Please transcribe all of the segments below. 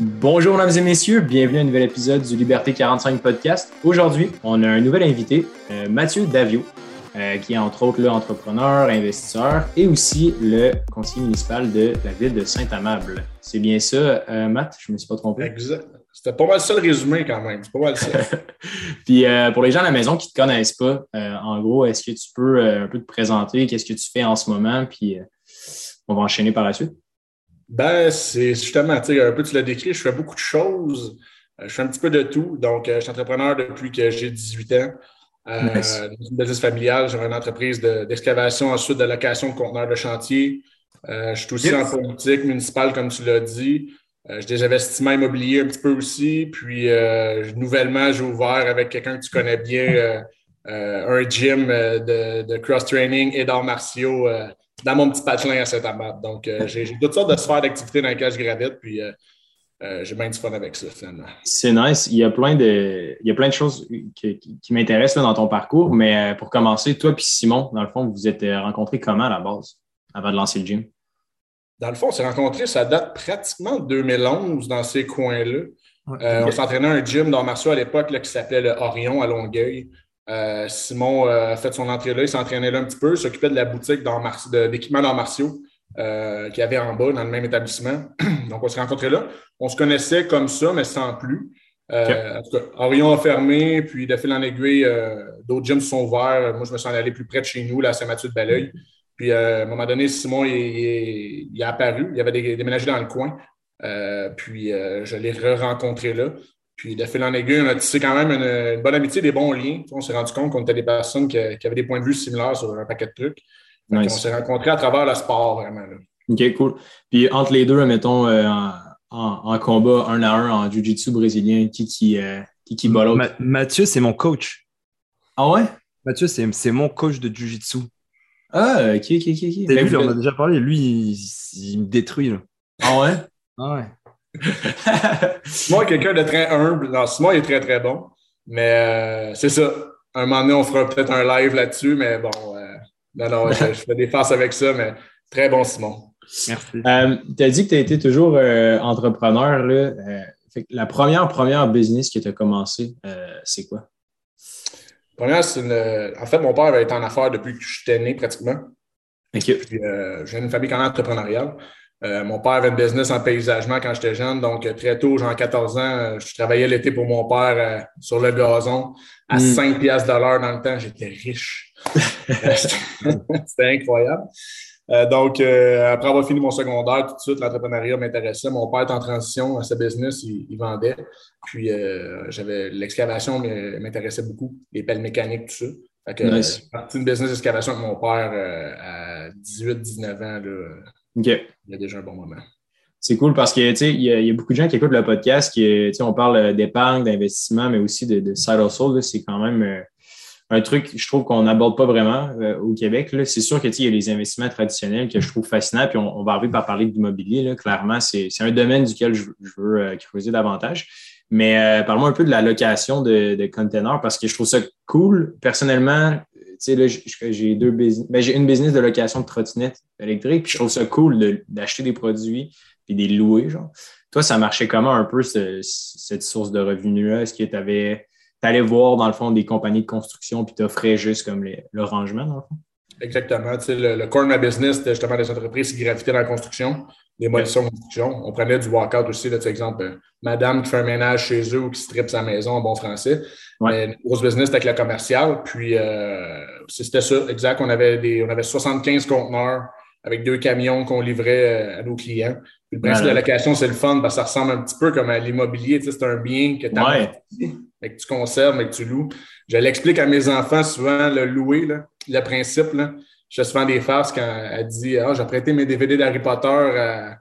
Bonjour, mesdames et messieurs. Bienvenue à un nouvel épisode du Liberté 45 podcast. Aujourd'hui, on a un nouvel invité, euh, Mathieu Davio, euh, qui est entre autres le entrepreneur, investisseur et aussi le conseiller municipal de la ville de Saint-Amable. C'est bien ça, euh, Matt? Je ne me suis pas trompé. Exact. C'était pas mal ça le résumé quand même. C'est pas mal ça. Puis pour les gens à la maison qui ne te connaissent pas, en gros, est-ce que tu peux un peu te présenter? Qu'est-ce que tu fais en ce moment? Puis on va enchaîner par la suite. Ben, c'est justement, tu sais, un peu tu l'as décrit, je fais beaucoup de choses. Euh, je fais un petit peu de tout. Donc, euh, je suis entrepreneur depuis que j'ai 18 ans. Euh, Dans une business familiale, j'ai une entreprise d'excavation, ensuite de location de conteneurs de chantier. je suis aussi en politique municipale, comme tu l'as dit. j'ai des investissements immobiliers un petit peu aussi. Puis, nouvellement, j'ai ouvert avec quelqu'un que tu connais bien un gym de, de cross-training et d'arts martiaux dans mon petit patelin à Saint-Amand. Donc, euh, j'ai toutes sortes de sphères d'activité dans lesquelles je gravite, puis euh, euh, j'ai bien du fun avec ça, finalement. C'est nice. Il y a plein de, il y a plein de choses qui, m'intéressent dans ton parcours, mais pour commencer, toi et Simon, dans le fond, vous vous êtes rencontrés comment à la base, avant de lancer le gym? Dans le fond, on s'est rencontrés, ça date pratiquement de 2011 dans ces coins-là. On s'entraînait à un gym dans Marceau à l'époque qui s'appelait le Orion à Longueuil. Euh, Simon euh, a fait son entrée là, il s'entraînait là un petit peu, s'occupait de la boutique d'équipements d'arts martiaux euh, qu'il y avait en bas dans le même établissement. Donc, on s'est rencontrés là. On se connaissait comme ça, mais sans plus. En tout cas, Orion a fermé, puis de fil en aiguille, d'autres gyms sont ouverts. Moi, je me suis allé plus près de chez nous, là, à Saint-Mathieu-de-Belleuil. Puis, à un moment donné, Simon, il, il, a apparu. Il avait déménagé dans le coin. puis, je l'ai re-rencontré là. Puis de fil en aiguille, on a tissé quand même une, bonne amitié, des bons liens. On s'est rendu compte qu'on était des personnes qui, avaient des points de vue similaires sur un paquet de trucs. On s'est rencontrés à travers le sport, vraiment. OK, cool. Puis entre les deux, mettons, euh, en, combat un à un en Jiu-Jitsu brésilien, qui qui, euh, qui, qui bat l'autre? Mathieu, c'est mon coach. Ah ouais? Mathieu, c'est mon coach de Jiu-Jitsu. Ah, ok, ok, ok. ok. Ben, lui, on a déjà parlé. Lui, il, me détruit. Là. Ah ouais? Ah ouais. Simon est quelqu'un de très humble. Non, Simon est très, très bon. Mais euh, c'est ça. Un moment donné, on fera peut-être un live là-dessus, mais bon, euh, non, non, je, fais des farces avec ça, mais très bon, Simon. Merci. Euh, tu as dit que tu as été toujours entrepreneur. Là. la première, première business que tu as commencé, c'est quoi? Première, c'est une... En fait, mon père avait été en affaires depuis que je suis né pratiquement. OK. Puis, j'ai une famille quand même entrepreneuriale. Euh, mon père avait un business en paysagement quand j'étais jeune, donc euh, très tôt, genre 14 ans, euh, je travaillais l'été pour mon père sur le gazon à 5 mm. piastres de l'heure dans le temps. J'étais riche. C'était incroyable. donc, après avoir fini mon secondaire, tout de suite, l'entrepreneuriat m'intéressait. Mon père est en transition à ce business, il, vendait. Puis, j'avais l'excavation m'intéressait beaucoup, les pelles mécaniques, tout ça. Fait que, nice. parti business d'excavation avec mon père à 18-19 ans. Là, il y a déjà un bon moment. C'est cool parce que il y, a, y a beaucoup de gens qui écoutent le podcast qui, on parle euh, d'épargne, d'investissement, mais aussi de, de side hustle. C'est quand même euh, un truc, je trouve qu'on n'aborde pas vraiment euh, au Québec. C'est sûr qu'il y a les investissements traditionnels que je trouve fascinants, puis on, va arriver par parler d'immobilier. Clairement, c'est un domaine duquel je, veux creuser davantage. Mais parle-moi un peu de la location de, de containers parce que je trouve ça cool. Personnellement, sais, là, j'ai deux business. Ben, j'ai une business de location de trottinettes électriques, puis je trouve ça cool d'acheter des produits puis des louer, genre. Toi, ça marchait comment un peu cette source de revenus-là? Est-ce que tu avais. allais voir, dans le fond, des compagnies de construction puis t'offrais juste comme le rangement, dans le fond? Exactement. Tu sais, le, le, core de ma business, c'était justement des entreprises qui gravitaient dans la construction, des modifications de construction. On prenait du walkout aussi, là, exemple, euh, madame qui fait un ménage chez eux ou qui strippe sa maison en bon français. Ouais. une grosse business avec le commercial. Puis, euh, c'était ça, exact. On avait, des, on avait 75 conteneurs avec deux camions qu'on livrait euh, à nos clients. Puis le principe de la location, c'est le fun parce que ça ressemble un petit peu comme à l'immobilier. Tu sais, c'est un bien que tu que tu conserves, mais que tu loues. Je l'explique à mes enfants souvent, le louer, là, le principe. Là. Je fais souvent des farces quand elle dit Ah, j'ai prêté mes DVD d'Harry Potter à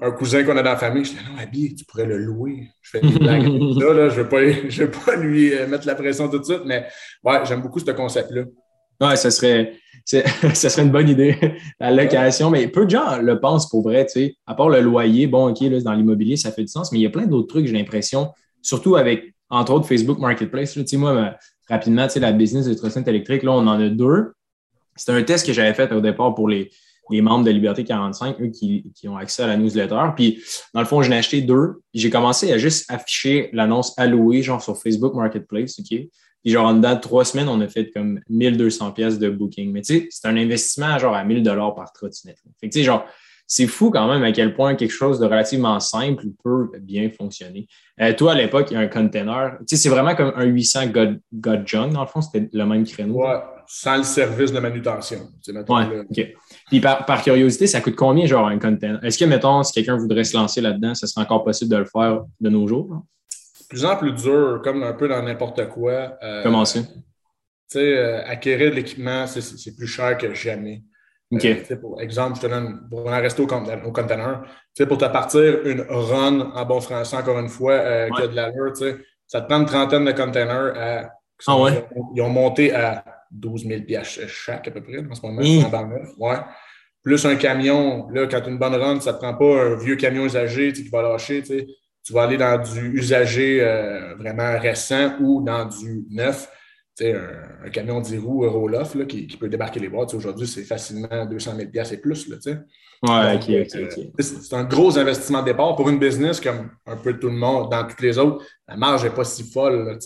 un cousin qu'on a dans la famille. Je dis Non, Abby, tu pourrais le louer. Je fais des blagues avec ça. Là. Je ne vais, vais, pas lui euh, mettre la pression tout de suite, mais ouais, j'aime beaucoup ce concept-là. Ouais, ça serait, une bonne idée, la location. Mais peu de gens le pensent pour vrai, tu sais. À part le loyer, bon, OK, là, dans l'immobilier, ça fait du sens, mais il y a plein d'autres trucs, j'ai l'impression, surtout avec, entre autres, Facebook Marketplace. Tu sais, moi, rapidement, tu sais, la business de trottinette électrique, là, on en a deux. C'est un test que j'avais fait au départ pour les, les membres de Liberté 45, eux qui, qui, ont accès à la newsletter. Puis, dans le fond, j'en ai acheté deux. J'ai commencé à juste afficher l'annonce allouée, genre sur Facebook Marketplace, OK? Puis, genre, en dedans de trois semaines, on a fait comme 1200 pièces de booking. Mais tu sais, c'est un investissement genre à 1000 dollars par trottinette. Fait que, tu sais, genre, c'est fou quand même à quel point quelque chose de relativement simple peut bien fonctionner. Euh, toi, à l'époque, il y a un container. Tu sais, c'est vraiment comme un 800 God, God Junk, dans le fond, c'était le même créneau. Ouais, sans le service de manutention. Ouais, OK. Puis par, par, curiosité, ça coûte combien, genre, un container? Est-ce que, mettons, si quelqu'un voudrait se lancer là-dedans, ça serait encore possible de le faire de nos jours? Plus en plus dur, comme un peu dans n'importe quoi. Euh, Comment ça? Tu sais, euh, acquérir de l'équipement, c'est plus cher que jamais. Euh, pour exemple, je te donne, pour en rester au, container, pour te partir une run en bon français, encore une fois, euh, qui a de l'allure, ça te prend une trentaine de containers à, ah ouais? ils, ont, monté à 12 000 chaque à peu près en ce moment. Ouais. Plus un camion, là, quand tu as une bonne run, ça ne te prend pas un vieux camion usagé qui va lâcher. Tu vas aller dans du usagé euh, vraiment récent ou dans du neuf un, un, camion 10 roues Roloff là, qui, qui, peut débarquer les boîtes. Aujourd'hui, c'est facilement 200 000 et plus. Là, ouais, ok, ok, euh, c'est un gros investissement de départ pour une business comme un peu tout le monde, dans toutes les autres. La marge n'est pas si folle. Là,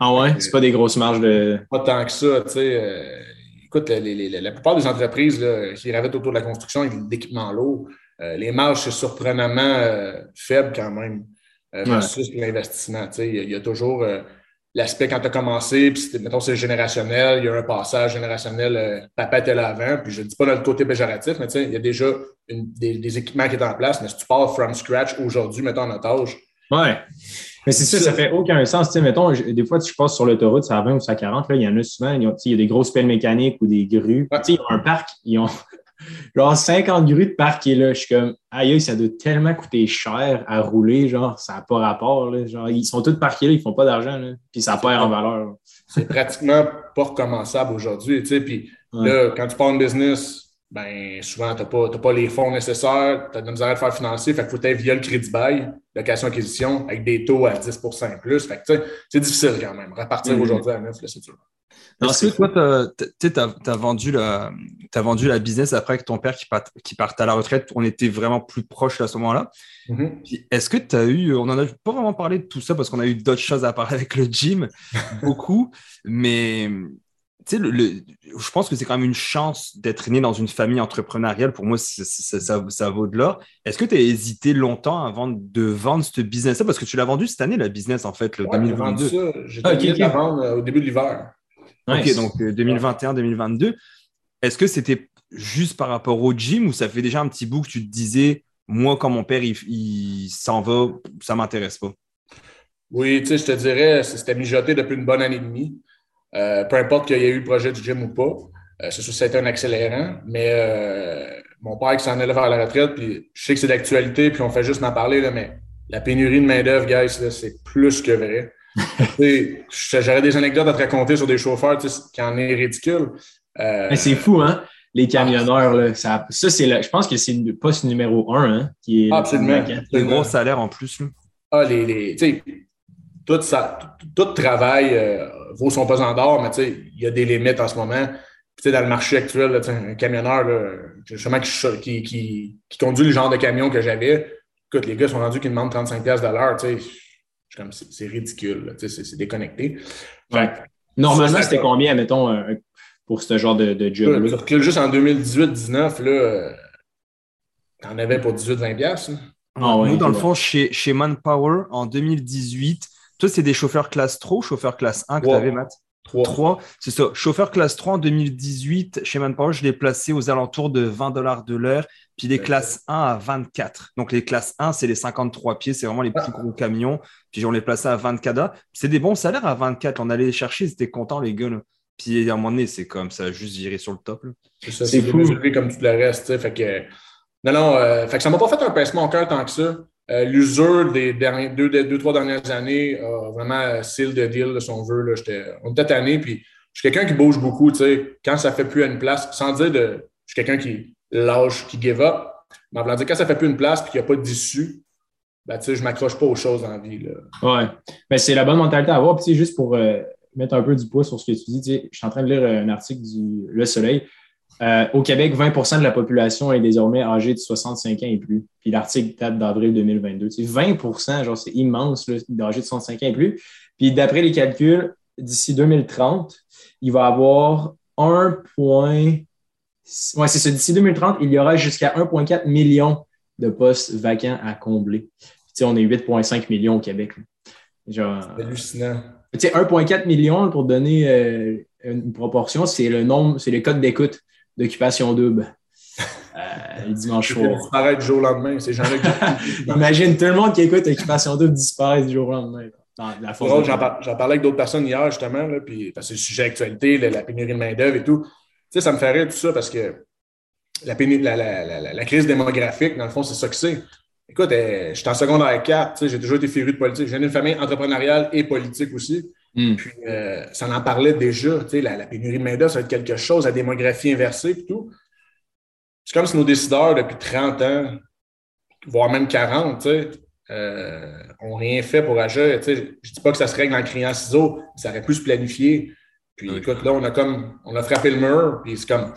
ah ouais? C'est pas des grosses marges de. Pas tant que ça. Euh, écoute, les, les, la plupart des entreprises là, qui gravitent autour de la construction et de l'équipement lourd, euh, les marges, c'est surprenamment euh, faible quand même versus l'investissement. Il y, a toujours l'aspect quand tu as commencé, puis mettons, c'est générationnel, il y a un passage générationnel, euh, papa était là avant, puis je ne dis pas dans le côté péjoratif, mais il y a déjà des, équipements qui sont en place, mais si tu pars from scratch aujourd'hui, mettons, en otage. Ouais. Mais c'est ça, ça fait aucun sens. sais mettons, des fois, tu passes sur l'autoroute, ça à 20 ou ça à 40, là, il y en a souvent, il y a des grosses pelles mécaniques ou des grues. sais Ils ont un parc, ils ont, genre 50 grues de parc est là. Je suis comme, aïe, ça doit tellement coûter cher à rouler, genre, ça n'a pas rapport. Là. Genre, ils sont tous parqués là, ils font pas d'argent, puis ça perd en valeur. C'est pratiquement pas recommençable aujourd'hui. Tu sais, puis là, quand tu pars en business, ben souvent, tu n'as pas, pas, les fonds nécessaires, tu as de misère à te faire financer, fait qu'il faut être via le crédit bail, location-acquisition, avec des taux à 10 et plus. Fait que, c'est difficile quand même. Repartir mm-hmm. aujourd'hui à neuf, c'est dur. Est-ce que toi, tu as, vendu la, as vendu la business après que ton père qui, part, qui parte à la retraite, on était vraiment plus proche à ce moment-là. Mm-hmm. Est-ce que tu as eu, on n'en a pas vraiment parlé de tout ça parce qu'on a eu d'autres choses à parler avec le gym, beaucoup, mais tu sais, le, je pense que c'est quand même une chance d'être né dans une famille entrepreneuriale. Pour moi, ça, ça, vaut de l'or. Est-ce que tu as hésité longtemps avant de vendre ce business-là? Parce que tu l'as vendu cette année, la business, en fait, le 2022. J'ai vendu ça. vendre euh, au début de l'hiver. Ok, donc 2021-2022. Euh, Est-ce que c'était juste par rapport au gym ou ça fait déjà un petit bout que tu te disais, moi, quand mon père, il, s'en va, ça ne m'intéresse pas? Oui, tu sais, je te dirais, c'était mijoté depuis une bonne année et demie. Euh, peu importe qu'il y ait eu le projet du gym ou pas. Euh, c'est sûr que ça a été un accélérant, mais mon père qui s'en allait vers la retraite, puis je sais que c'est d'actualité, puis on fait juste m'en parler, là, mais la pénurie de main-d'œuvre, guys, c'est plus que vrai. J'aurais des anecdotes à te raconter sur des chauffeurs qui en est ridicule. Euh, c'est fou, hein? Les camionneurs, là, ça, ça c'est je pense que c'est le poste numéro un hein, qui est absolument, le gros salaire en plus. Ah, les, les tout, ça, tout, travail euh, vaut son pesant d'or, mais il y a des limites en ce moment. dans le marché actuel, un camionneur justement qui, qui, qui, conduit le genre de camion que j'avais, écoute, les gars sont rendus qu'ils demandent 35$ de l'heure c'est ridicule, c'est déconnecté. Normalement, c'était combien, mettons, euh, pour ce genre de, de job-là? Juste en 2018-19, là, euh, t'en avais pour 18-20$. Ah, Nous, dans le fond, chez, chez Manpower, en 2018, toi, c'est des chauffeurs classe 3 ou chauffeurs classe 1 que tu avais, Matt? 3. c'est ça. Chauffeur classe 3 en 2018, chez Manpower, je l'ai placé aux alentours de 20 dollars de l'heure, puis les classes 1 à 24. Donc les classes 1, c'est les 53 pieds, c'est vraiment les plus gros camions. Puis on les plaçait à 24 C'est des bons salaires à 24. On allait les chercher, ils étaient contents, les gars. Puis à un moment donné, c'est comme ça, juste viré sur le top. C'est C'est fou. comme tout le reste. Fait que, non, non, euh, fait que ça m'a pas fait un pincement au cœur tant que ça. Euh, l'usure des derniers, deux, deux, trois dernières années a vraiment seal de deal, si on veut. Là, on était tanné, puis je suis quelqu'un qui bouge beaucoup. Quand ça fait plus une place, sans dire de. Je suis quelqu'un qui lâche, qui give up. Mais en dire, quand ça fait plus une place et qu'il n'y a pas d'issue, ben, je ne m'accroche pas aux choses en vie. Là. Ouais. Ben, c'est la bonne mentalité à avoir. Puis, juste pour euh, mettre un peu du poids sur ce que tu dis, je suis en train de lire un article du Le Soleil. Euh, au Québec, 20% de la population est désormais âgée de 65 ans et plus. Puis l'article date d'avril 2022. C'est 20% genre c'est immense d'âgés de 65 ans et plus. Puis d'après les calculs, d'ici 2030, il va y avoir 1. Ouais, c'est ça. D'ici 2030, il y aura jusqu'à 1,4 million de postes vacants à combler. sais, on est 8,5 millions au Québec. C'est hallucinant. 1,4 million, pour donner euh, une proportion, c'est le nombre, c'est le code d'écoute d'occupation double. Euh, le dimanche soir. disparaître du jour au lendemain. C'est jamais Imagine tout le monde qui écoute Occupation double disparaître du jour au lendemain. J'en parlais avec d'autres personnes hier, justement, là, puis, parce que c'est le sujet d'actualité, la, pénurie de main-d'œuvre et tout. Tu sais, ça me fait rire tout ça parce que la, la, la crise démographique, dans le fond, c'est ça que c'est. Écoute, euh, je suis en secondaire 4, j'ai toujours été féru de politique. J'ai une famille entrepreneuriale et politique aussi. Hmm. Puis, euh, ça en parlait déjà, la, la pénurie de main-d'œuvre, ça va être quelque chose, la démographie inversée et tout. C'est comme si nos décideurs, depuis 30 ans, voire même 40, tu sais, euh, ont rien fait pour agir. Je ne dis pas que ça se règle en criant ciseaux, ça aurait pu se planifier. Puis écoute, là, on a comme on a frappé le mur, puis c'est comme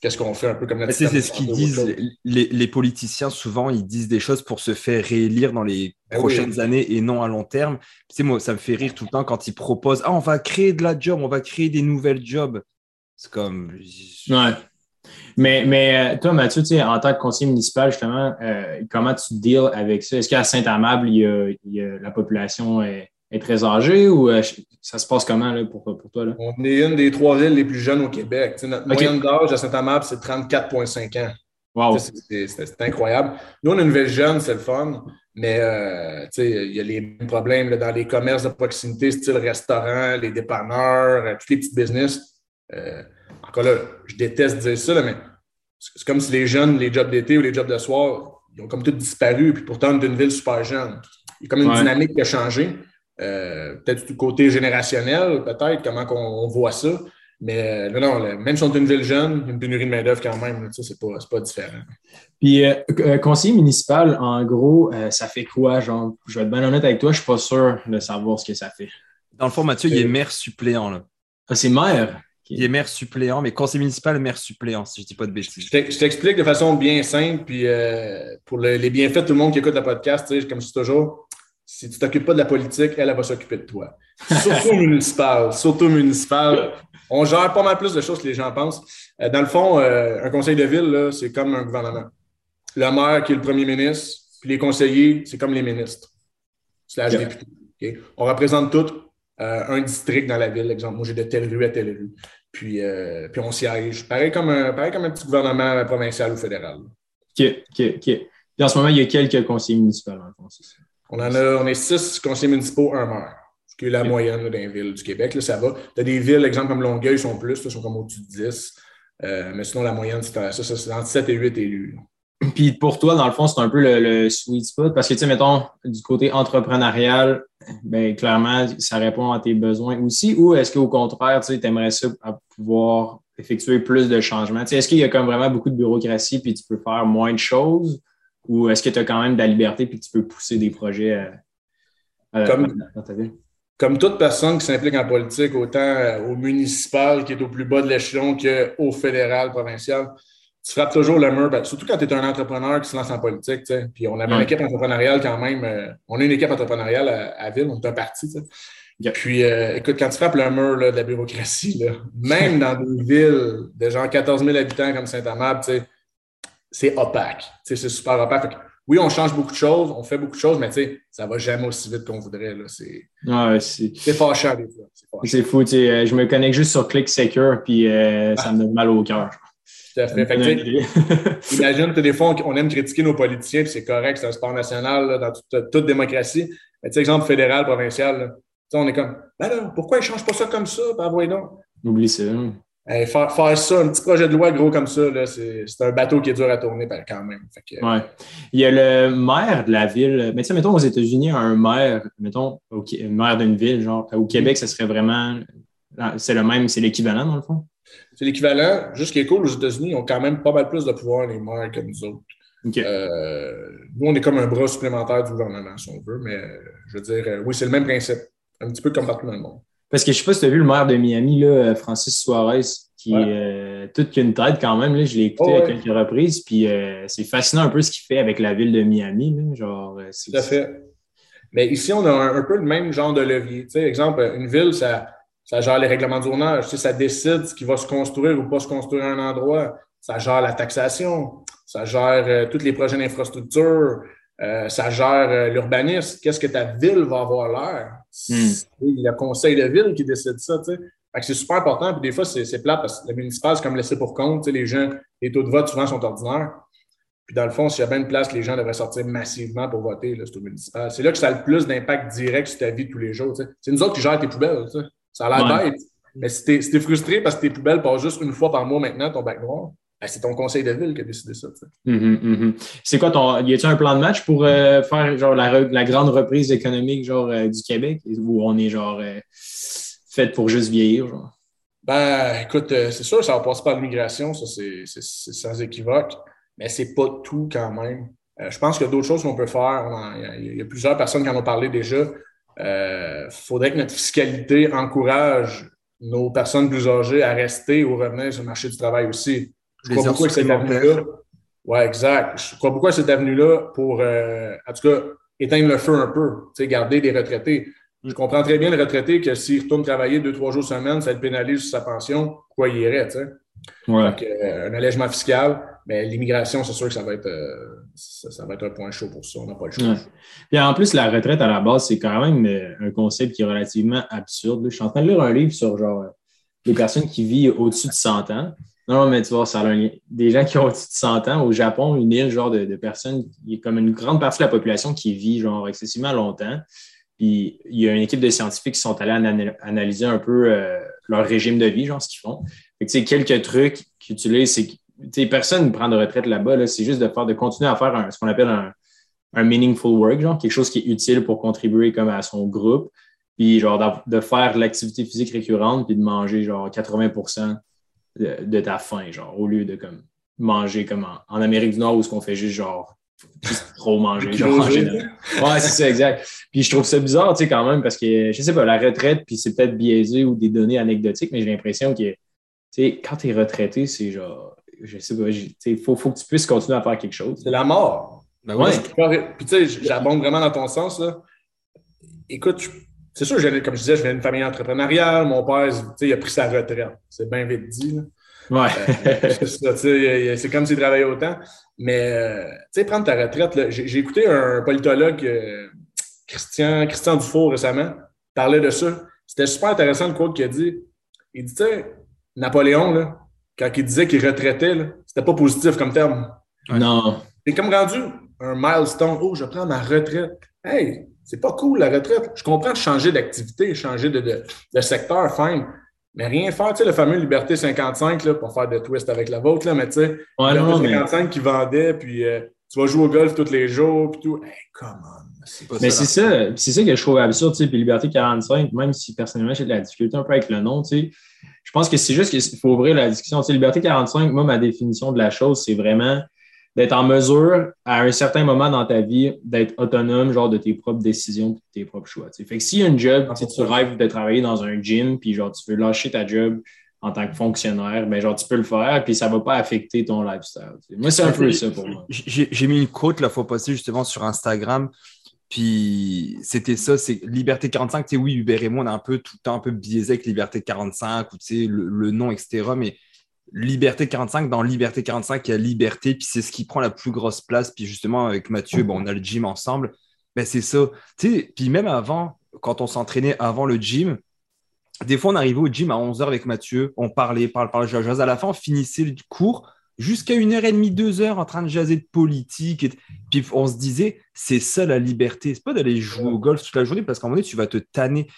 qu'est-ce qu'on fait un peu comme la C'est ce qu'ils disent. Les, politiciens, souvent, ils disent des choses pour se faire réélire dans les ben prochaines années et non à long terme. Tu sais, moi, ça me fait rire tout le temps quand ils proposent Ah, on va créer de la job, on va créer des nouvelles jobs. C'est comme. Ouais. Mais, mais euh, toi, Mathieu, en tant que conseiller municipal, justement, euh, comment tu deals avec ça? Est-ce qu'à Saint-Amable, la population est, très âgée ou euh, ça se passe comment là, pour, pour, toi? Là? On est une des trois villes les plus jeunes au Québec. notre moyenne d'âge à Saint-Amable, c'est 34,5 ans. Wow. C'est incroyable. Nous, on a une ville jeune, c'est le fun, mais il y a les mêmes problèmes dans les commerces de proximité, style restaurant, les dépanneurs, tous les petits business. encore là, je déteste dire ça, mais c'est comme si les jeunes, les jobs d'été ou les jobs de soir, ils ont comme tout disparu, puis pourtant, d'une ville super jeune. Il y a comme une dynamique qui a changé. Euh, peut-être du côté générationnel, peut-être, comment on, voit ça. Mais euh, non, même si on est une ville jeune, une pénurie de main-d'œuvre quand même, c'est pas, pas différent. Puis, euh, conseiller municipal, en gros, ça fait quoi? Genre, je vais être bien honnête avec toi, je suis pas sûr de savoir ce que ça fait. Dans le fond, Mathieu, il est maire suppléant. Là. Ah, c'est maire? Il est maire suppléant, mais conseil municipal, maire suppléant, si je ne dis pas de bêtises. Je t'explique de façon bien simple, puis euh, pour les bienfaits de tout le monde qui écoute le podcast, comme je dis toujours, si tu ne t'occupes pas de la politique, elle, va s'occuper de toi. Surtout municipal, surtout municipal. On gère pas mal plus de choses que les gens pensent. Euh, dans le fond, euh, un conseil de ville, c'est comme un gouvernement. Le maire qui est le premier ministre, puis les conseillers, c'est comme les ministres. C'est la député. On représente tous un district dans la ville. Exemple, moi, j'ai de telle rue à telle rue. Puis, euh, puis on siège. Pareil comme, un, pareil comme un petit gouvernement provincial ou fédéral. OK, OK, OK. Puis en ce moment, il y a quelques conseillers municipaux. On en a, on est six conseillers municipaux, un maire. Ce qui est la moyenne d'un ville du Québec. Là, ça va. Tu as des villes, exemple comme Longueuil, sont plus, ils sont comme au-dessus de 10. Euh, mais sinon, la moyenne, c'est entre 7 et 8 élus. Puis pour toi, dans le fond, c'est un peu le, sweet spot parce que, tu sais, mettons, du côté entrepreneurial, ben, clairement, ça répond à tes besoins aussi. Ou est-ce qu'au contraire, tu aimerais ça pouvoir effectuer plus de changements? Tu sais, est-ce qu'il y a comme vraiment beaucoup de bureaucratie puis tu peux faire moins de choses? Ou est-ce que tu as quand même de la liberté puis tu peux pousser des projets comme, dans ta vie? Comme toute personne qui s'implique en politique, autant euh, au municipal qui est au plus bas de l'échelon qu'au fédéral, provincial, tu frappes toujours le mur, ben, surtout quand tu es un entrepreneur qui se lance en politique. Puis on avait une équipe entrepreneuriale quand même. Euh, on a une équipe entrepreneuriale à, Ville, on est un parti. Puis euh, écoute, quand tu frappes le mur de la bureaucratie, même dans des villes de genre 14 000 habitants comme Saint-Amable, c'est opaque. C'est super opaque. oui, on change beaucoup de choses, on fait beaucoup de choses, mais ça ne va jamais aussi vite qu'on voudrait. C'est ouais, fâchant des fois. C'est fou. Euh, je me connecte juste sur Click Secure, puis ça me donne mal au cœur. Tout à fait. imagine, des fois, on aime critiquer nos politiciens, puis c'est correct, c'est un sport national dans toute, démocratie. Mais exemple fédéral, provincial, on est comme, ben là, pourquoi ils ne changent pas ça comme ça? Ben, voyons Oublie ça. Faire, faire, ça, un petit projet de loi gros comme ça, c'est un bateau qui est dur à tourner ben, quand même. ouais. Il y a le maire de la ville. Mais tu sais, mettons, aux États-Unis, un maire, mettons, un maire d'une ville, genre, au Québec, ça serait vraiment. C'est le même, c'est l'équivalent, dans le fond? C'est l'équivalent. Juste ce qui est cool, aux États-Unis, ils ont quand même pas mal plus de pouvoir, les maires, que nous autres. Euh, nous, on est comme un bras supplémentaire du gouvernement, si on veut, mais je veux dire, euh, oui, c'est le même principe. Un petit peu comme partout dans le monde. Parce que je sais pas si tu as vu le maire de Miami, là, Francis Suarez, qui est euh, toute qu'une tête quand même. Là. Je l'ai écouté à quelques reprises, puis euh, c'est fascinant un peu ce qu'il fait avec la ville de Miami. Là. Genre, euh, Tout à fait. Mais ici, on a un, peu le même genre de levier. Tu sais, exemple, une ville, ça, ça gère les règlements tournage, tu sais, ça décide ce qui va se construire ou pas se construire à un endroit. Ça gère la taxation, ça gère tous les projets d'infrastructure, ça gère l'urbanisme. Qu'est-ce que ta ville va avoir l'air? Hmm. C'est le conseil de ville qui décide ça. C'est super important. Puis des fois, c'est plat parce que le municipal, c'est comme laissé pour compte. les gens, les taux de vote souvent sont ordinaires. Puis dans le fond, s'il y a bien une place, les gens devraient sortir massivement pour voter, là, c'est au municipal. C'est là que ça a le plus d'impact direct sur ta vie de tous les jours. C'est nous autres qui gèrent tes poubelles. Ça a l'air bête. Mais si t'es es frustré parce que tes poubelles passent juste une fois par mois maintenant, ton bac noir, ben, c'est ton conseil de ville qui a décidé ça. Mm-hmm. C'est quoi ton. Y a-t-il un plan de match pour euh, faire genre la, grande reprise économique genre euh, du Québec où on est genre euh, fait pour juste vieillir? Ben, écoute, c'est sûr, ça va passer par l'immigration, ça, c'est sans équivoque, mais c'est pas tout quand même. Je pense qu'il y a d'autres choses qu'on peut faire. Il y, a plusieurs personnes qui en ont parlé déjà. Il faudrait que notre fiscalité encourage nos personnes plus âgées à rester ou revenir sur le marché du travail aussi. Je crois beaucoup à cette avenue-là. Oui, exact. Je crois beaucoup à cette avenue-là pour, en tout cas, éteindre le feu un peu, garder des retraités. Je comprends très bien le retraité que s'il retourne travailler deux, trois jours semaine, ça le pénalise sur sa pension. Pourquoi il irait, tu sais? Euh, un allègement fiscal, mais l'immigration, c'est sûr que ça va, être, euh, ça, va être un point chaud pour ça. On n'a pas le choix. En plus, la retraite à la base, c'est quand même euh, un concept qui est relativement absurde. Je suis en train de lire un livre sur genre les personnes qui vivent au-dessus de 100 ans. Non, mais tu vois, ça a un Des gens qui ont au-dessus de 100 ans, au Japon, une île genre de, de personnes, il y a comme une grande partie de la population qui vit genre excessivement longtemps. Puis il y a une équipe de scientifiques qui sont allés analyser un peu euh, leur régime de vie, genre ce qu'ils font. Fait quelques trucs qu'ils utilisent, c'est que personne ne prend de retraite là-bas, c'est juste de faire, de continuer à faire ce qu'on appelle un, meaningful work, genre quelque chose qui est utile pour contribuer comme à son groupe, puis genre de, faire l'activité physique récurrente, puis de manger genre 80 de, ta faim, genre, au lieu de comme manger comme en, en Amérique du Nord où ce qu'on fait juste genre trop manger. Genre, ouais, c'est ça, exact. Puis je trouve ça bizarre, tu sais, quand même, parce que, je sais pas, la retraite, puis c'est peut-être biaisé ou des données anecdotiques, mais j'ai l'impression que, tu sais, quand tu es retraité, c'est genre, je sais pas, il faut, faut que tu puisses continuer à faire quelque chose. C'est la mort. Ben ouais. Puis tu sais, j'abonde vraiment dans ton sens, là. Écoute, c'est sûr, comme je disais, je viens d'une famille entrepreneuriale. Mon père, il a pris sa retraite. C'est bien vite dit. Là. Ouais. Euh, c'est comme s'il travaillait autant. Mais, euh, tu sais, prendre ta retraite, j'ai écouté un politologue, euh, Christian, Christian Dufour, récemment, parler de ça. C'était super intéressant le quote qu'il a dit. Il dit, tu sais, Napoléon, là, quand il disait qu'il retraitait, c'était pas positif comme terme. Non. C'est comme rendu un milestone. Oh, je prends ma retraite. Hey, c'est pas cool la retraite. Je comprends changer d'activité, changer de, de, de secteur, fine. Mais rien faire, tu sais, le fameux Liberté 55, là, pour faire des twists avec la vôtre, là, mais tu sais, ouais, Liberté 55 qui vendait, puis euh, tu vas jouer au golf tous les jours, puis tout. Hey, come on. Mais c'est ça, c'est ça que je trouve absurde, tu sais, puis Liberté 45, même si personnellement j'ai de la difficulté un peu avec le nom, tu sais, je pense que c'est juste qu'il faut ouvrir la discussion. Tu sais, Liberté 45, moi, ma définition de la chose, c'est vraiment d'être en mesure, à un certain moment dans ta vie, d'être autonome, genre de tes propres décisions, de tes propres choix. Fait que s'il y a une job, si tu rêves de travailler dans un gym, puis genre tu veux lâcher ta job en tant que fonctionnaire, ben genre tu peux le faire, puis ça ne va pas affecter ton lifestyle. Moi, c'est un peu ça pour moi. J'ai mis une quote la fois passée justement sur Instagram. Puis c'était ça, c'est Liberté 45, tu sais, oui, Hubert et moi, on a un peu tout le temps un peu biaisé avec Liberté 45 ou tu sais, le, le nom, etc. Mais Liberté 45, dans Liberté 45, il y a Liberté, puis c'est ce qui prend la plus grosse place. Puis justement, avec Mathieu, bon, on a le gym ensemble. Ben, c'est ça. puis même avant, quand on s'entraînait avant le gym, des fois, on arrivait au gym à 11h avec Mathieu, on parlait, parle, parle, jase. À la fin, on finissait le cours jusqu'à 1h30, 2h en train de jaser de politique. Et... Puis on se disait, c'est ça la liberté. C'est pas d'aller jouer au golf toute la journée parce qu'à un moment donné, tu vas te tanner.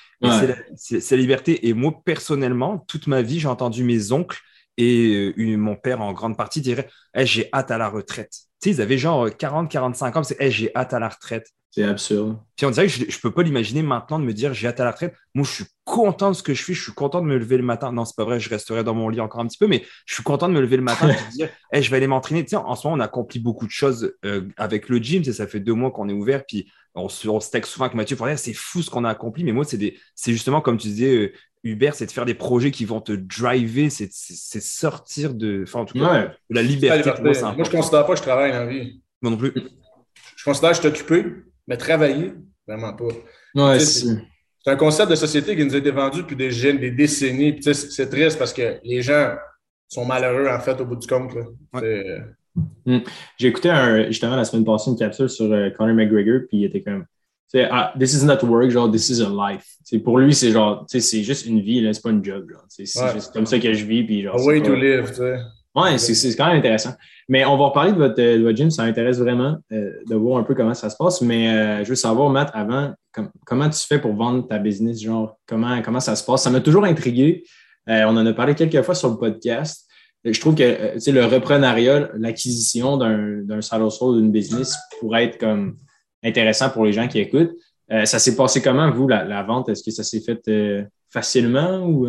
C'est la, liberté. Et moi, personnellement, toute ma vie, j'ai entendu mes oncles et euh, mon père, en grande partie, dirait J'ai hâte à la retraite. sais, ils avaient genre 40, 45 ans. C'est, hey, j'ai hâte à la retraite. C'est absurde. Puis on dirait que je ne peux pas l'imaginer maintenant de me dire j'ai hâte à la retraite. Moi, je suis content de ce que je fais. Je suis content de me lever le matin. Non, c'est pas vrai, je resterai dans mon lit encore un petit peu, mais je suis content de me lever le matin et de dire hey, je vais aller m'entraîner. Tu sais, en ce moment, on accomplit beaucoup de choses euh, avec le gym. ça fait deux mois qu'on est ouvert. Puis on se, on texte souvent avec Mathieu pour dire c'est fou ce qu'on a accompli. Mais moi, c'est justement, comme tu disais, euh, Hubert, c'est de faire des projets qui vont te driver, c'est sortir de, enfin, en tout cas, de la liberté. moi, je ne considère pas que je travaille dans la vie. Moi non plus. Je considère que je suis occupé, mais travailler, vraiment pas. Ouais, c'est un concept de société qui nous a été vendu depuis des, des décennies. C'est triste parce que les gens sont malheureux, en fait, au bout du compte. Hmm. J'ai écouté justement la semaine passée une capsule sur euh, Conor McGregor, puis il était comme c'est ah, this is not work, genre this is a life. C'est pour lui, c'est genre, c'est juste une vie, c'est pas une job. C'est juste comme ça que je vis. Puis genre, a way to live, tu sais. Ouais, c'est quand même intéressant. Mais on va reparler de votre, de votre gym, ça m'intéresse vraiment euh, de voir un peu comment ça se passe. Mais euh, je veux savoir, Matt, avant, comment tu fais pour vendre ta business? Genre, comment, comment ça se passe? Ça m'a toujours intrigué. Euh, on en a parlé quelques fois sur le podcast. Je trouve que le reprenariat, l'acquisition d'un side hustle, d'une business pourrait être comme intéressant pour les gens qui écoutent. Ça s'est passé comment, vous, la, vente? Est-ce que ça s'est fait facilement ou.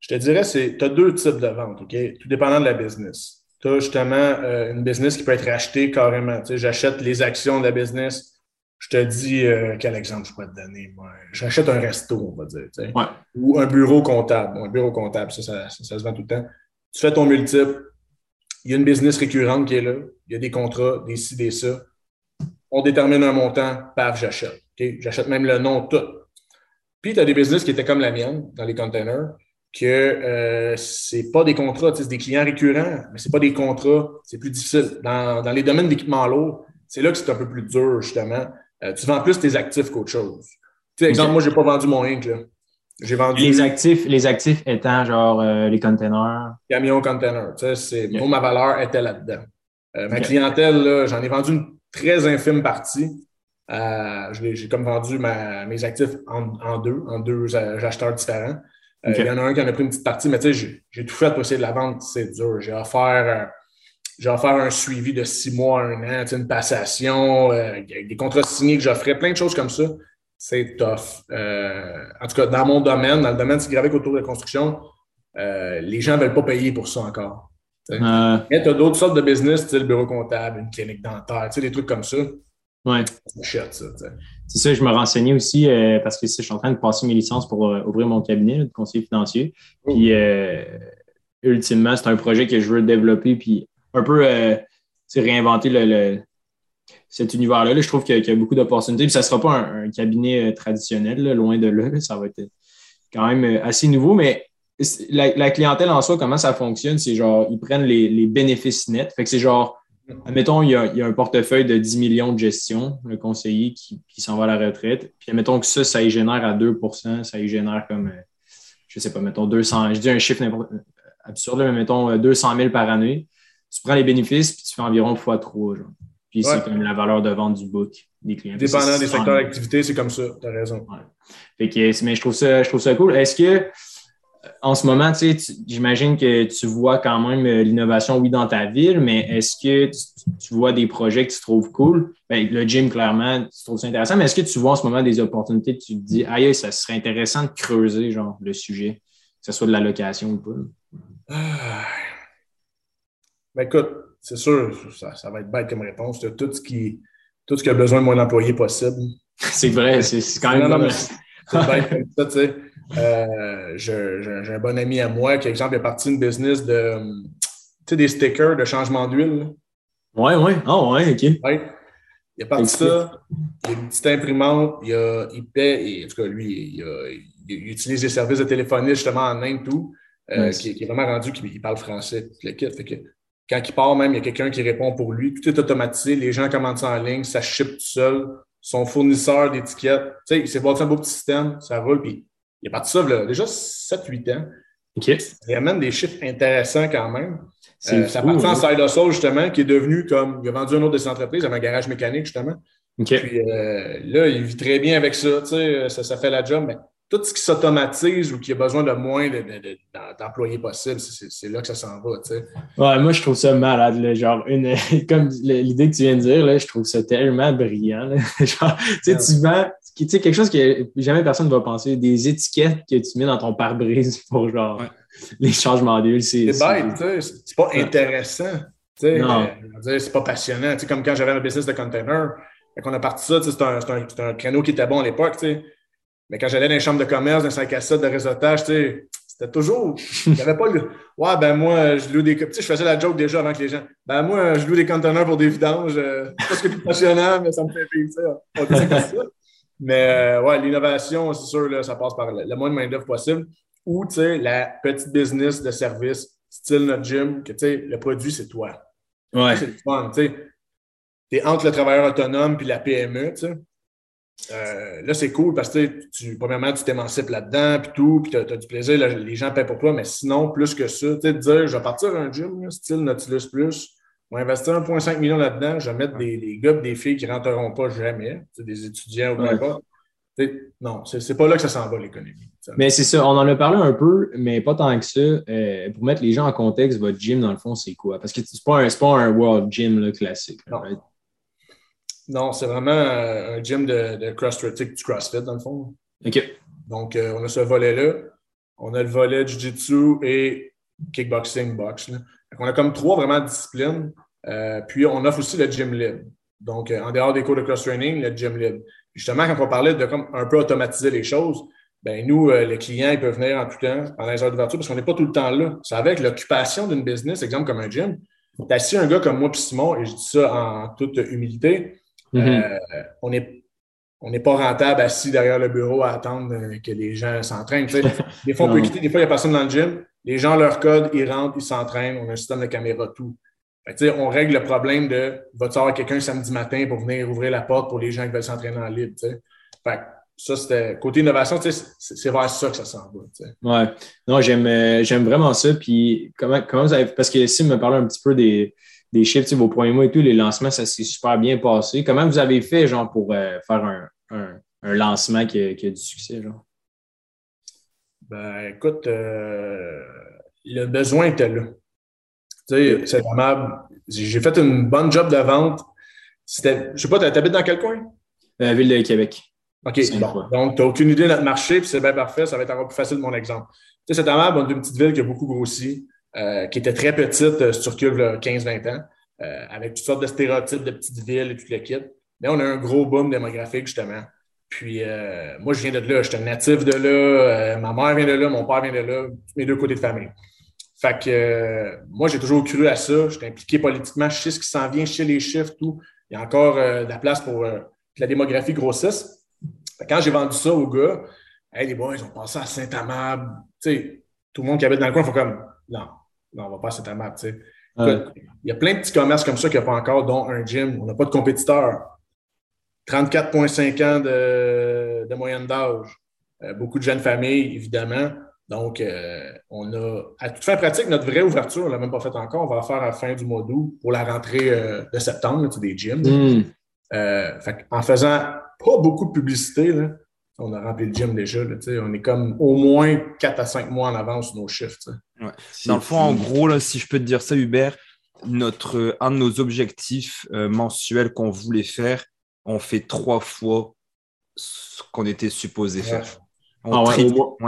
Euh? Je te dirais, c'est tu as deux types de ventes, OK? Tout dépendant de la business. Tu as justement une business qui peut être achetée carrément. Tu j'achète les actions de la business. Je te dis quel exemple je pourrais te donner. Moi, j'achète un resto, on va dire. Ou un bureau comptable. un bureau comptable, ça ça, ça se vend tout le temps. Tu fais ton multiple. Il y a une business récurrente qui est là. Il y a des contrats, des ci, des ça on détermine un montant, paf, j'achète. J'achète même le nom, tout. Puis, tu as des business qui étaient comme la mienne, dans les containers, que euh, c'est pas des contrats, c'est des clients récurrents, mais c'est pas des contrats, c'est plus difficile. Dans, dans les domaines d'équipement lourd, c'est là que c'est un peu plus dur, justement. Euh, tu vends plus tes actifs qu'autre chose. Tu sais, exemple, moi, j'ai pas vendu mon Inc. J'ai vendu. Les actifs, les actifs étant genre euh, les containers. Camions containers. Tu sais, c'est, moi, ma valeur était là-dedans. Euh, ma clientèle, j'en ai vendu une très infime partie. J'ai comme vendu mes actifs en, deux, en deux acheteurs différents. Euh, il y en a un qui en a pris une petite partie, mais tu sais, j'ai tout fait pour essayer de la vendre. C'est dur. J'ai offert, euh, j'ai offert un suivi de six mois, un an, une passation, des contrats signés que j'offrais, plein de choses comme ça. C'est tough. en tout cas, dans mon domaine, dans le domaine graphique autour de la construction, les gens ne veulent pas payer pour ça encore. Euh... Mais tu as d'autres sortes de business, le bureau comptable, une clinique dentaire, des trucs comme ça. Ouais. C'est ça. C'est ça, je me renseignais aussi euh, parce que je suis en train de passer mes licences pour euh, ouvrir mon cabinet de conseiller financier. Oh. Puis, euh, ultimement, c'est un projet que je veux développer puis un peu réinventer le, cet univers-là. Je trouve qu'il y, a beaucoup d'opportunités. Puis, ça ne sera pas un, cabinet traditionnel, loin de là. Ça va être quand même assez nouveau, mais la, clientèle en soi, comment ça fonctionne? C'est genre, ils prennent les, bénéfices nets. Fait que c'est genre, admettons, il y, a, un portefeuille de 10 millions de gestion, le conseiller qui, s'en va à la retraite. Puis admettons que ça, ça y génère à 2% ça y génère comme, euh, je sais pas, mettons 200, je dis un chiffre absurde, mais mettons 200 euh, 000 par année. Tu prends les bénéfices, puis tu fais environ x3, genre. Puis c'est comme la valeur de vente du book des clients. Dépendant des secteurs d'activité, c'est comme ça, tu as raison. Fait que, mais je trouve ça, je trouve ça cool. Est-ce que en ce moment, tu sais, j'imagine que tu vois quand même euh, l'innovation, oui, dans ta ville, mais est-ce que tu, vois des projets que tu trouves cool? Ben, le gym, clairement, tu trouves ça intéressant, mais est-ce que tu vois en ce moment des opportunités que tu te dis, aïe, ça serait intéressant de creuser, genre, le sujet, que ce soit de la location ou pas? Ben, écoute, c'est sûr, ça, va être bête comme réponse. Tout ce qui, tout ce qui a besoin de moins d'employés possible. c'est vrai, c'est quand même. Bête comme ça, tu sais. Euh, j'ai un bon ami à moi qui, exemple, est parti une business de, tu sais, des stickers de changement d'huile. Ouais, ouais. Oh, ouais, OK. Ouais. Il a parti ça, il a une petite imprimante, il, a, il paie, et, en tout cas, lui, il, il, utilise des services de téléphonie justement en Inde, tout, euh, qui, est vraiment rendu qu'il parle français, tout le kit. Fait que, quand il part, même, il y a quelqu'un qui répond pour lui. Tout est automatisé, les gens commandent ça en ligne, ça ship tout seul. Son fournisseur d'étiquettes, tu sais, il s'est bâti un beau petit système, ça roule, puis il est parti ça là, déjà 7-8 ans. OK. Il amène des chiffres intéressants quand même. Euh, ça partit en side hustle, justement, qui est devenu comme. Il a vendu un autre de ses entreprises, il avait un garage mécanique, justement. OK. Puis euh, là, il vit très bien avec ça, tu sais, ça, ça fait la job, mais tout ce qui s'automatise ou qui a besoin de moins d'employés possibles, c'est là que ça s'en va. Ouais, moi, je trouve ça malade. genre, une, comme l'idée que tu viens de dire, là, je trouve ça tellement brillant. genre, tu vends quelque chose que jamais personne ne va penser, des étiquettes que tu mets dans ton pare-brise pour genre les changements d'huile. C'est bête, c'est pas intéressant. Non. C'est pas passionnant. comme quand j'avais un business de container, quand on a parti ça, c'était un, un, créneau qui était bon à l'époque. Mais quand j'allais dans les chambres de commerce, dans les 5 à 7 de réseautage, c'était toujours. Il n'y avait pas le. Ouais, ben moi, je loue des. Tu sais, je faisais la joke déjà avant que les gens. Ben moi, je loue des conteneurs pour des vidanges. Euh, c'est pas ce qui est plus passionnant, mais ça me fait rire. On dit comme ça. Mais euh, ouais, l'innovation, c'est sûr, là, ça passe par le, moins de main-d'œuvre possible. Ou, tu sais, la petite business de service, style notre gym, que tu sais, le produit, c'est toi. Ouais. C'est le fun, tu sais. T'es entre le travailleur autonome puis la PME, tu sais. Euh, là, c'est cool parce que tu, premièrement, tu t'émancipes là-dedans, puis tout, puis tu as, du plaisir, les gens paient pour toi, mais sinon, plus que ça, tu sais, de dire, je vais partir un gym, style Nautilus Plus, on va investir 1,5 million là-dedans, je vais mettre des, des, gars des filles qui ne rentreront pas jamais, des étudiants ou peu importe. Non, c'est pas là que ça s'en va, l'économie. Mais c'est ça, on en a parlé un peu, mais pas tant que ça. Euh, pour mettre les gens en contexte, votre gym, dans le fond, c'est quoi? Parce que c'est pas, un, pas un World Gym classique. Non, c'est vraiment euh, un gym de, de CrossFit, du CrossFit, dans le fond. OK. Donc, euh, on a ce volet-là. On a le volet Jiu-Jitsu et kickboxing, box. On a comme trois vraiment disciplines. Euh, puis, on offre aussi le gym libre. Donc, en dehors des cours de cross-training, le gym libre. Justement, quand on parlait de comme un peu automatiser les choses, ben nous, les clients, ils peuvent venir en tout temps pendant les heures d'ouverture parce qu'on n'est pas tout le temps là. C'est avec l'occupation d'une business, exemple comme un gym. T'as assis un gars comme moi puis Simon, et je dis ça en toute humilité, Mm-hmm. Euh, on n'est on pas rentable assis derrière le bureau à attendre euh, que les gens s'entraînent. Des fois, on peut quitter, des fois, il n'y a personne dans le gym. Les gens, leur code, ils rentrent, ils s'entraînent, on a un système de caméra, tout. on règle le problème de va-tu avoir quelqu'un samedi matin pour venir ouvrir la porte pour les gens qui veulent s'entraîner en libre. Fait, ça, c'était côté innovation, c'est vers ça que ça s'en va. Ouais. Non, j'aime, euh, j'aime vraiment ça. Puis comment, comment vous avez. Parce que Sim me parlait un petit peu des, des chiffres, vos premiers mois et tout, les lancements, ça s'est super bien passé. Comment vous avez fait, genre, pour euh, faire un, un, lancement qui a, qui a, du succès, genre? Ben, écoute, euh, le besoin était là. Tu sais, c'est aimable. J'ai fait une bonne job de vente. C'était, je sais pas, tu habites dans quel coin? La ville de Québec. OK, bon. Donc, tu n'as aucune idée de notre marché, puis c'est bien parfait. Ça va être encore plus facile de mon exemple. Tu sais, c'est on est une petite ville qui a beaucoup grossi. Euh, qui était très petite, euh, si tu recules 15-20 ans, euh, avec toutes sortes de stéréotypes de petites villes et tout le kit. Mais on a un gros boom démographique, justement. Puis moi, je viens de là, j'étais natif de là, ma mère vient de là, mon père vient de là, mes deux côtés de famille. Fait que moi, j'ai toujours cru à ça. J'étais impliqué politiquement, je sais ce qui s'en vient, je sais les chiffres, tout. Il y a encore de la place pour que la démographie grossisse. quand j'ai vendu ça aux gars, hey, les boys, ils ont passé à Saint-Amable. Tu sais, tout le monde qui habite dans le coin, il faut comme, non, non, on va pas cette map. Il y a plein de petits commerces comme ça qui n'ont pas encore, dont un gym. On n'a pas de compétiteurs. 34,5 ans de, moyenne d'âge. Euh, beaucoup de jeunes familles, évidemment. Donc, euh, on a, à toute fin pratique, notre vraie ouverture, on ne l'a même pas faite encore. On va la faire à la fin du mois d'août pour la rentrée euh, de septembre, des gyms. Hmm. en faisant pas beaucoup de publicité, là, on a rempli le gym déjà. on est comme au moins 4 à 5 mois en avance sur nos chiffres. Dans le fond, en gros, si je peux te dire ça, Hubert, notre, un de nos objectifs euh, mensuels qu'on voulait faire, on fait trois fois ce qu'on était supposé faire. Ah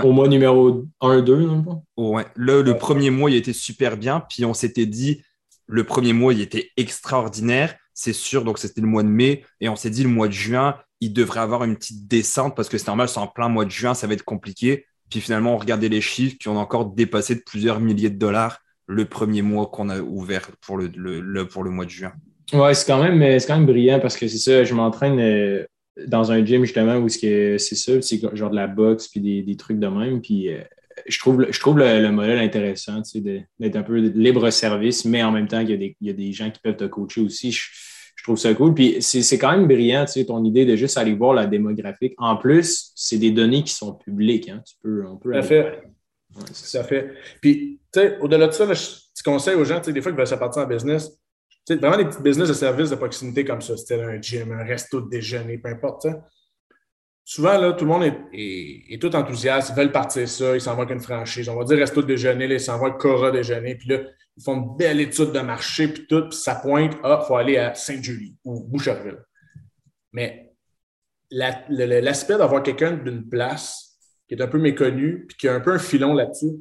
au, mois, numéro 1, 2, non ouais. Le, le premier mois, il était super bien. Puis on s'était dit, le premier mois, il était extraordinaire, c'est sûr. Donc c'était le mois de mai. Et on s'est dit, le mois de juin, il devrait avoir une petite descente parce que c'est normal, c'est en plein mois de juin, ça va être compliqué. Puis finalement, on regardait les chiffres qui ont encore dépassé de plusieurs milliers de dollars le premier mois qu'on a ouvert pour le, pour le mois de juin. Ouais, c'est quand même, quand même brillant parce que c'est ça, je m'entraîne euh, dans un gym justement où c'est ça, c'est genre de la boxe puis des, trucs de même. Puis euh, je trouve, je trouve le, modèle intéressant, d'être un peu libre service, mais en même temps qu'il y, y, a des gens qui peuvent te coacher aussi. Je trouve ça cool. Puis c'est quand même brillant, tu sais, ton idée de juste aller voir la démographique. En plus, c'est des données qui sont publiques. Hein. Tu peux, on peut Tout à fait. Ouais, fait. Puis, tu sais, au-delà de ça, là, je, conseille aux gens, tu sais, des fois, qui veulent se partir en business, tu sais, vraiment des petits business de services de proximité comme ça, c'était un gym, un resto de déjeuner, peu importe, souvent, là, tout le monde est, tout enthousiaste. Ils veulent partir ça. Ils s'en vont avec une franchise. On va dire resto déjeuner. Là, ils s'en vont avec Cora déjeuner. Puis là, ils font une belle étude de marché. Puis tout. Puis ça pointe. Ah, il faut aller à Sainte-Julie ou Boucherville. Mais l'aspect d'avoir quelqu'un d'une place qui est un peu méconnu puis qui a un peu un filon là-dessus,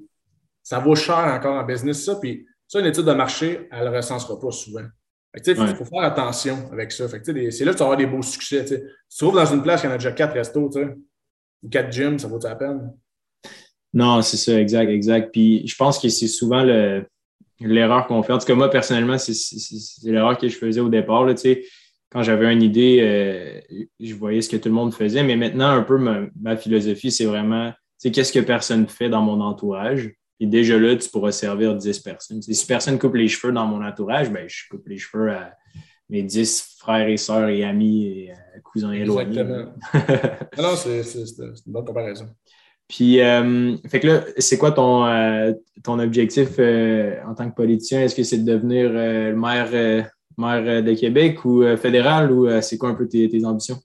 ça vaut cher encore en business, ça. Puis ça, une étude de marché, elle ne recensera pas souvent. Il faut, faire attention avec ça. C'est là que tu vas avoir des beaux succès. Si tu te trouves dans une place qui en a déjà quatre restos, ou quatre gyms, ça vaut la peine? Non, c'est ça, exact, exact. Puis je pense que c'est souvent l'erreur qu'on fait. En tout cas, moi, personnellement, c'est l'erreur que je faisais au départ. Là, quand j'avais une idée, euh, je voyais ce que tout le monde faisait. Mais maintenant, un peu ma, philosophie, c'est vraiment qu'est-ce que personne fait dans mon entourage? Et déjà là, tu pourras servir 10 personnes. si personne coupe les cheveux dans mon entourage, ben, je coupe les cheveux à mes 10 frères et sœurs et amis et euh, cousins éloignés. Exactement. non, c'est une bonne comparaison. Puis, euh, fait que là, c'est quoi ton, euh, ton objectif en tant que politicien? Est-ce que c'est de devenir le maire, maire de Québec ou fédéral ou c'est quoi un peu tes, tes, ambitions?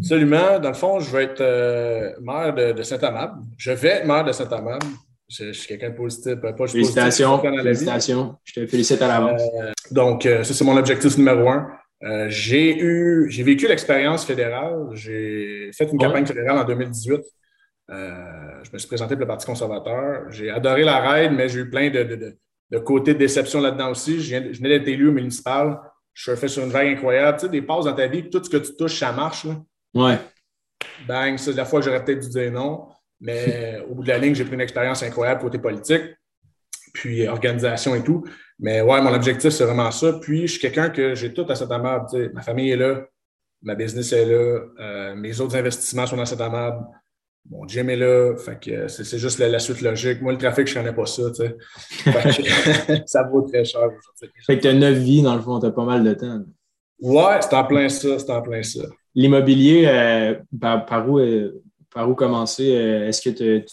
Absolument. Dans le fond, je vais être maire de, de Saint-Amable. Je vais être maire de Saint-Amable. Je, suis quelqu'un de positif. Pas félicitations. félicitations. Je te félicite à l'avance. Euh, donc, euh, ça, c'est mon objectif numéro un. Euh, j'ai eu, j'ai vécu l'expérience fédérale. J'ai fait une campagne fédérale en 2018. je me suis présenté pour le Parti conservateur. J'ai adoré la raid, mais j'ai eu plein de, de, de, côtés de déception là-dedans aussi. Je, venais d'être élu au municipal. Je suis fait sur une vague incroyable. Tu sais, des pauses dans ta vie, tout ce que tu touches, ça marche. Là. Ouais. Bang, c'est la fois que j'aurais peut-être dû dire non. Mais au bout de la ligne, j'ai pris une expérience incroyable côté politique, puis organisation et tout. Mais ouais, mon objectif, c'est vraiment ça. Puis je suis quelqu'un que j'ai tout à cette amable. Ma famille est là, ma business est là, euh, mes autres investissements sont dans cette amable. Mon gym est là, fait que c'est juste la, suite logique. Moi, le trafic, je connais pas ça, tu sais. ça vaut très cher. Fait que tu as neuf vies, dans le fond, tu as pas mal de temps. Ouais, c'est en plein ça, c'est en plein ça. L'immobilier, euh, par, où, euh, par où commencer? Euh, est-ce que tu,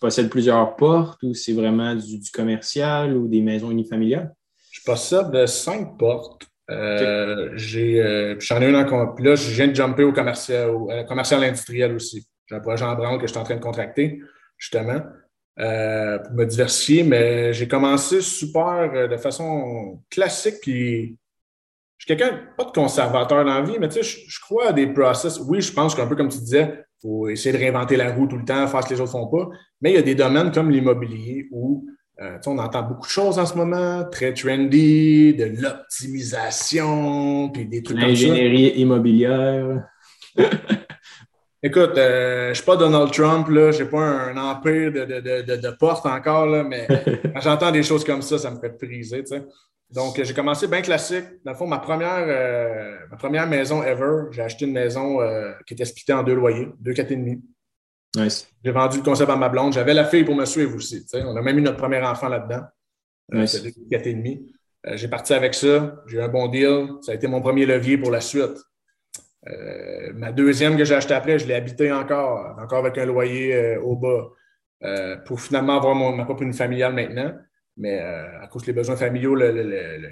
possèdes plusieurs portes ou c'est vraiment du, commercial ou des maisons unifamiliales? Je possède cinq portes. Euh, j'ai, euh, j'en ai une en Puis là, je viens de jumper au commercial, au, commercial industriel aussi. J'ai un projet en branle que je suis en train de contracter, justement, pour me diversifier. Mais j'ai commencé super de façon classique. Puis je suis quelqu'un, pas de conservateur dans la vie, mais tu sais, je, je crois à des process. Oui, je pense qu'un peu comme tu disais, faut essayer de réinventer la roue tout le temps, faire ce que les autres font pas. Mais il y a des domaines comme l'immobilier où euh, on entend beaucoup de choses en ce moment, très trendy, de l'optimisation, puis des trucs comme ça. L'ingénierie immobilière. Écoute, euh, je ne suis pas Donald Trump, je n'ai pas un, empire de, de, de, de porte encore, là, mais quand j'entends des choses comme ça, ça me fait friser. Tu sais. Donc, j'ai commencé bien classique. Dans le fond, ma première, euh, ma première maison ever, j'ai acheté une maison euh, qui était splittée en deux loyers, deux, quatre et demi. Nice. J'ai vendu le concept à ma blonde. J'avais la fille pour me suivre aussi. On a même eu notre premier enfant là-dedans. Euh, nice. C'était deux, quatre et demi. j'ai parti avec ça. J'ai eu un bon deal. Ça a été mon premier levier pour la suite. ma deuxième que j'ai achetée après, je l'ai habitée encore, encore avec un loyer au bas, pour finalement avoir ma propre une familiale maintenant. Mais euh, à cause des besoins familiaux, le,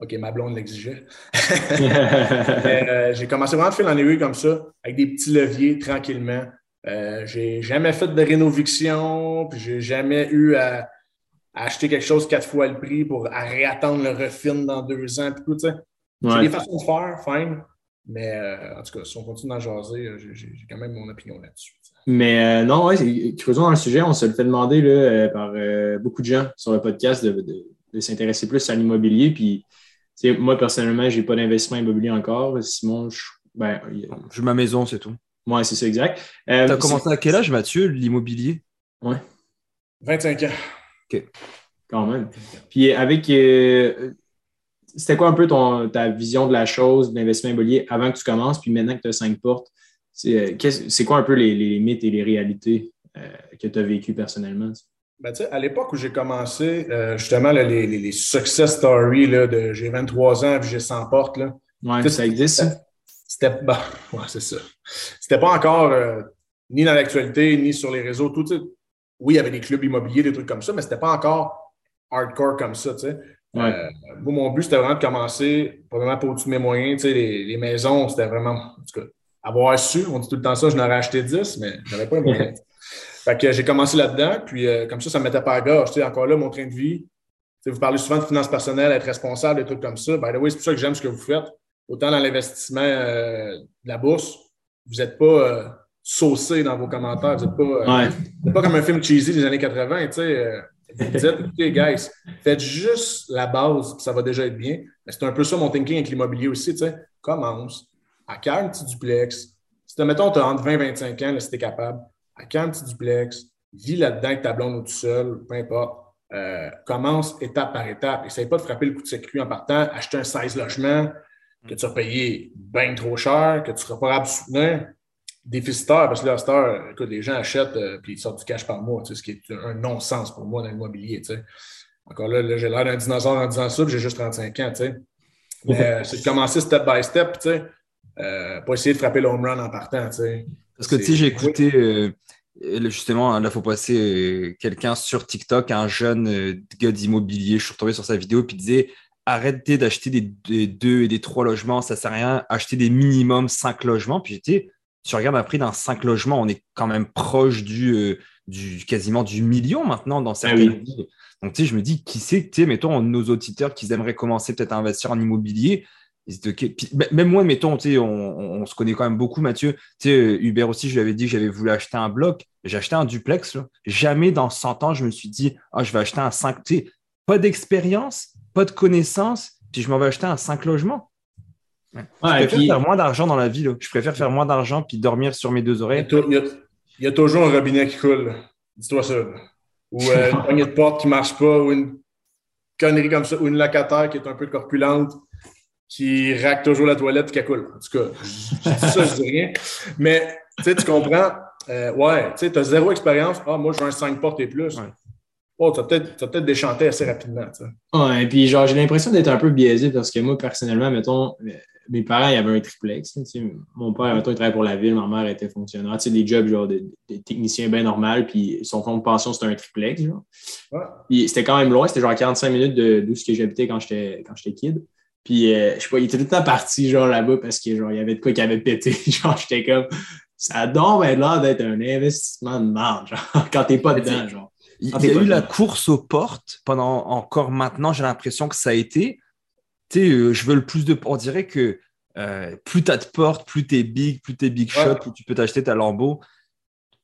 OK, ma blonde l'exigeait. Euh, j'ai commencé vraiment à faire en comme ça, avec des petits leviers, tranquillement. Euh, j'ai jamais fait de rénoviction, puis j'ai jamais eu à, acheter quelque chose quatre fois le prix pour réattendre le refin dans deux ans. Puis tout, J'ai des façons de faire, fine. Mais en tout cas, si on continue d'en jaser, j'ai quand même mon opinion là-dessus. Mais euh, non, ouais, creusons dans le sujet, on se le fait demander là, euh, par euh, beaucoup de gens sur le podcast de, s'intéresser plus à l'immobilier. Puis, moi, personnellement, je n'ai pas d'investissement immobilier encore. Simon, je, ben, j'ai ma maison, c'est tout. Oui, c'est ça, exact. tu as commencé à quel âge, Mathieu, l'immobilier? Oui. 25 ans. OK. Quand même. Puis, avec. c'était quoi un peu ton, ta vision de la chose, de l'investissement immobilier avant que tu commences, puis maintenant que tu as cinq portes? Euh, c'est quoi un peu les, mythes et les réalités euh, que tu as vécues personnellement? Ben, à l'époque où j'ai commencé, euh, justement, les, success stories de j'ai 23 ans et j'ai 100 portes. Là, ça existe, C'était bah, ouais, c'est ça. C'était pas encore ni dans l'actualité, ni sur les réseaux. Tout, oui, il y avait des clubs immobiliers, des trucs comme ça, mais c'était pas encore hardcore comme ça. mon but, c'était vraiment de commencer, probablement pas au-dessus de mes moyens. Les, les maisons, c'était vraiment. En tout cas, avoir su, on dit tout le temps ça, je n'aurais acheté 10, mais je n'avais pas un moyen. fait que j'ai commencé là-dedans, puis euh, comme ça, ça ne me mettait pas à gorge. encore là, mon train de vie, vous parlez souvent de finances personnelles, être responsable, des trucs comme ça. By the way, c'est pour ça que j'aime ce que vous faites. Autant dans l'investissement euh, de la bourse, vous n'êtes pas euh, saucé dans vos commentaires. Vous n'êtes pas, pas comme un film cheesy des années 80. Tu sais, vous dites, écoutez, guys, faites juste la base, ça va déjà être bien. Mais c'est un peu ça mon thinking avec l'immobilier aussi. Tu sais, commence, acquiert un petit duplex? Si, mettons, tu as entre 20 et 25 ans, là, si tu es capable, acquiert un petit duplex, vis là-dedans avec ta blonde ou tout seul, peu importe. Euh, commence étape par étape. Essaye pas de frapper le coup de circuit en partant, acheter un 16 logements que tu as payé bien trop cher, que tu seras pas capable de soutenir. Déficitaire, parce que là, à écoute, les gens achètent et euh, puis ils sortent du cash par mois, ce qui est un non-sens pour moi dans l'immobilier. Encore là, j'ai l'air d'un dinosaure en disant ça, j'ai juste 35 ans. Mais euh, c'est de commencer step by step. Euh, pas essayer de frapper le home run en partant. Parce que tu sais, j'ai écouté euh, justement, là, il faut passer euh, quelqu'un sur TikTok, un jeune gars d'immobilier. Je suis retombé sur sa vidéo puis il disait arrêtez d'acheter des, deux et des trois logements, ça sert à rien. Achetez des minimum cinq logements. Puis j'étais, tu regardes un prix d'un cinq logements, on est quand même proche du, du quasiment du million maintenant dans certaines ah villes. Donc, tu sais, je me dis, qui c'est, tu sais, mettons, nos auditeurs qui aimeraient commencer peut-être à investir en immobilier, même moi, mettons, on, on, se connaît quand même beaucoup, Mathieu. Hubert aussi, je lui avais dit que j'avais voulu acheter un bloc. J'ai acheté un duplex. Jamais dans 100 ans, je me suis dit, ah, je vais acheter un 5. pas d'expérience, pas de connaissances, puis je m'en vais acheter un 5 logements. je préfère faire moins d'argent dans la ville. Je préfère faire moins d'argent puis dormir sur mes deux oreilles. Il y, a, toujours un robinet qui coule. Dis-toi ça. Ou euh, une poignée de porte qui ne marche pas, ou une connerie comme ça, ou une locataire qui est un peu corpulente qui raque toujours la toilette et qui coule. En tout cas, je dis ça, je dis rien. Mais tu comprends, euh, ouais, tu as zéro expérience. Ah, moi, je veux un 5 portes et plus. Oh, tu vas peut-être peut déchanté assez rapidement. Ouais, et puis genre, j'ai l'impression d'être un peu biaisé parce que moi, personnellement, mettons, mes parents, ils avaient un triplex. mon père, mettons, il travaillait pour la ville, ma mère était fonctionnaire. Tu sais, des jobs, genre, des, techniciens bien normaux, puis son fonds de pension, c'était un triplex, genre. c'était quand même loin, c'était genre 45 minutes d'où ce que j'habitais quand j'étais kid. Puis, euh, je sais pas, il était tout le temps parti, genre, là-bas, parce qu'il y avait de quoi qui avait pété. genre, j'étais comme, ça a donc l'air d'être un investissement de marge, genre, quand t'es pas dedans, genre. Il y a eu la course aux portes pendant encore maintenant, j'ai l'impression que ça a été. Tu sais, euh, je veux le plus de. On dirait que euh, plus tu as de portes, plus tu es big, plus tu es big shot, plus tu peux t'acheter ta lambeau.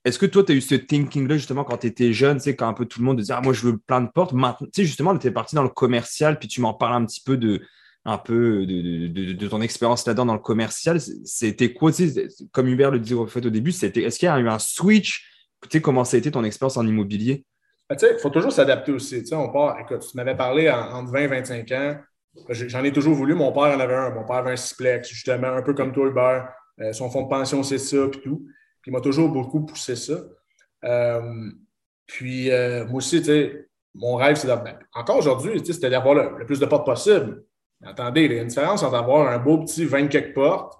Est-ce que toi, tu as eu ce thinking-là justement quand tu étais jeune, tu sais, quand un peu tout le monde disait Ah, moi, je veux plein de portes. Maintenant, tu sais, justement, tu étais parti dans le commercial, puis tu m'en parles un petit peu de, un peu de, ton expérience là-dedans dans le commercial. C'était quoi, comme Hubert le disait au début, c'était, est-ce qu'il y a eu un switch tu sais, Comment ça a été ton expérience en immobilier? Ben, il faut toujours s'adapter aussi. Part, écoute, tu m'avais parlé entre 20 et 25 ans. J'en ai toujours voulu. Mon père en avait un. Mon père avait un Siplex, justement, un peu comme toi, Hubert. Euh, son fonds de pension, c'est ça, puis tout. Il m'a toujours beaucoup poussé ça. Euh, puis euh, moi aussi, mon rêve, c'est d'avoir. Encore aujourd'hui, c'était d'avoir le, le, plus de portes possible. Attendez, il y a une différence entre avoir un beau petit 20 quelques portes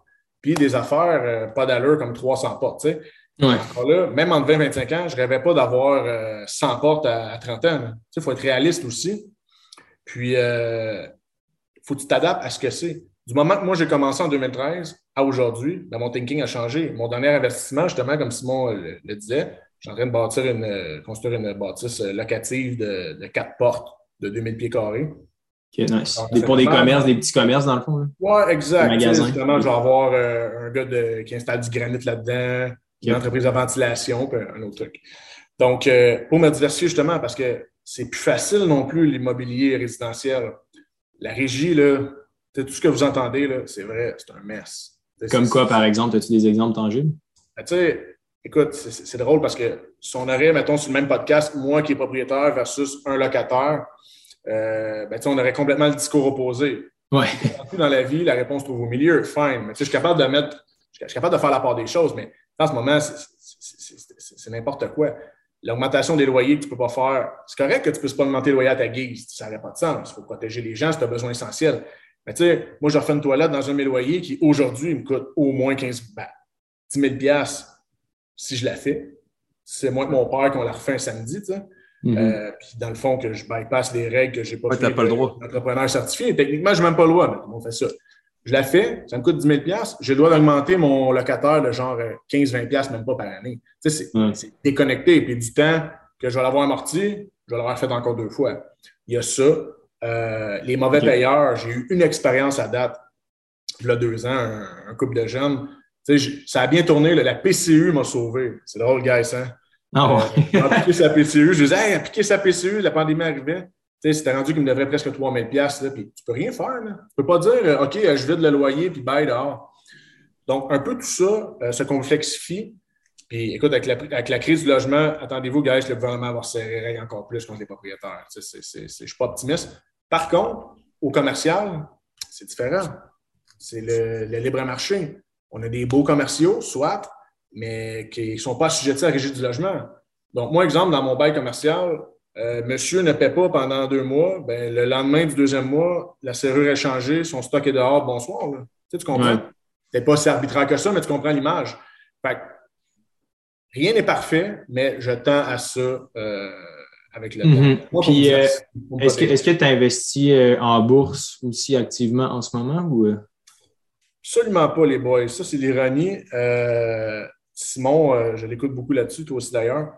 puis des affaires euh, pas d'allure comme 300 portes. Tu sais. là, même en 20 et 25 ans, je ne rêvais pas d'avoir 100 euh, portes à, 30 ans. Il faut être réaliste aussi. Puis, il euh, faut que tu t'adaptes à ce que c'est. Du moment que moi, j'ai commencé en 2013 à aujourd'hui, ben, mon thinking a changé. Mon dernier investissement, justement, comme Simon le, disait, je suis en train de bâtir une, construire une bâtisse locative de, de 4 portes de 2000 pieds carrés pour des commerces, des petits commerces, dans le fond. Oui, exact. Justement, je vais avoir euh, un gars qui installe du granit là-dedans, une entreprise de ventilation, puis un autre truc. Donc, euh, pour me diversifier, justement, parce que c'est plus facile non plus l'immobilier résidentiel. La régie, là, tout ce que vous entendez, c'est vrai, c'est un mess. Comme quoi, par exemple? As-tu des exemples tangibles? Ben, tu sais, écoute, c'est drôle parce que si on aurait, mettons, sur le même podcast, moi qui est propriétaire versus un locataire, euh, ben, on aurait complètement le discours opposé. Ouais. Dans la vie, la réponse trouve au milieu. Fine. Mais je suis capable de mettre, je suis capable de faire la part des choses, mais en ce moment, c'est n'importe quoi. L'augmentation des loyers que tu ne peux pas faire, c'est correct que tu ne puisses pas augmenter le loyer à ta guise. Ça n'aurait pas de sens. Il faut protéger les gens tu as besoin essentiel. Mais tu sais, moi, je refais une toilette dans un de mes loyers qui, aujourd'hui, me coûte au moins 15, 10 000 si je la fais. C'est moi que mon père qu'on la refait un samedi, tu sais. Mhm. Euh, puis dans le fond, que je bypasse les règles que je n'ai pas ouais, fait. pas le droit. Entrepreneur certifié. Techniquement, je n'ai même pas le droit, mais on fait ça. Je la fais, ça me coûte 10 000 je dois augmenter mon locataire de genre 15-20 même pas par année. Tu sais, c'est déconnecté. Puis du temps que je vais l'avoir amorti, je vais l'avoir fait encore deux fois. Il y a ça. Euh, les mauvais payeurs, j'ai eu une expérience à date, il y a deux ans, un, couple de jeunes. Tu sais, ça a bien tourné. la PCU m'a sauvé. C'est drôle, guys, hein? Ah euh, appliqué sa PCU. Je disais, hey, appliquer sa PCU, la pandémie arrivait. Tu sais, c'était rendu qu'il me devrait presque 3000 pièces puis tu peux rien faire. Là. Tu peux pas dire, euh, OK, je vide le loyer, puis bye dehors. Donc, un peu tout ça se complexifie. Puis, écoute, avec la, avec la crise du logement, attendez-vous, guys, le gouvernement va serrer encore plus contre les propriétaires. je ne suis pas optimiste. Par contre, au commercial, c'est différent. C'est le, libre marché. On a des beaux commerciaux, soit, mais qui ne sont pas assujettis à la régie du logement. Donc, moi, exemple, dans mon bail commercial, euh, monsieur ne paie pas pendant deux mois, ben, le lendemain du deuxième mois, la serrure est changée, son stock est dehors, bonsoir. Tu, sais, tu comprends? C'est pas si arbitraire que ça, mais tu comprends l'image. Fait rien n'est parfait, mais je tends à ça euh, avec le mm Puis, euh, est-ce que tu investis euh, en bourse aussi activement en ce moment ou? Absolument pas, les boys. Ça, c'est l'ironie. Simon, je l'écoute beaucoup là-dessus, toi aussi d'ailleurs.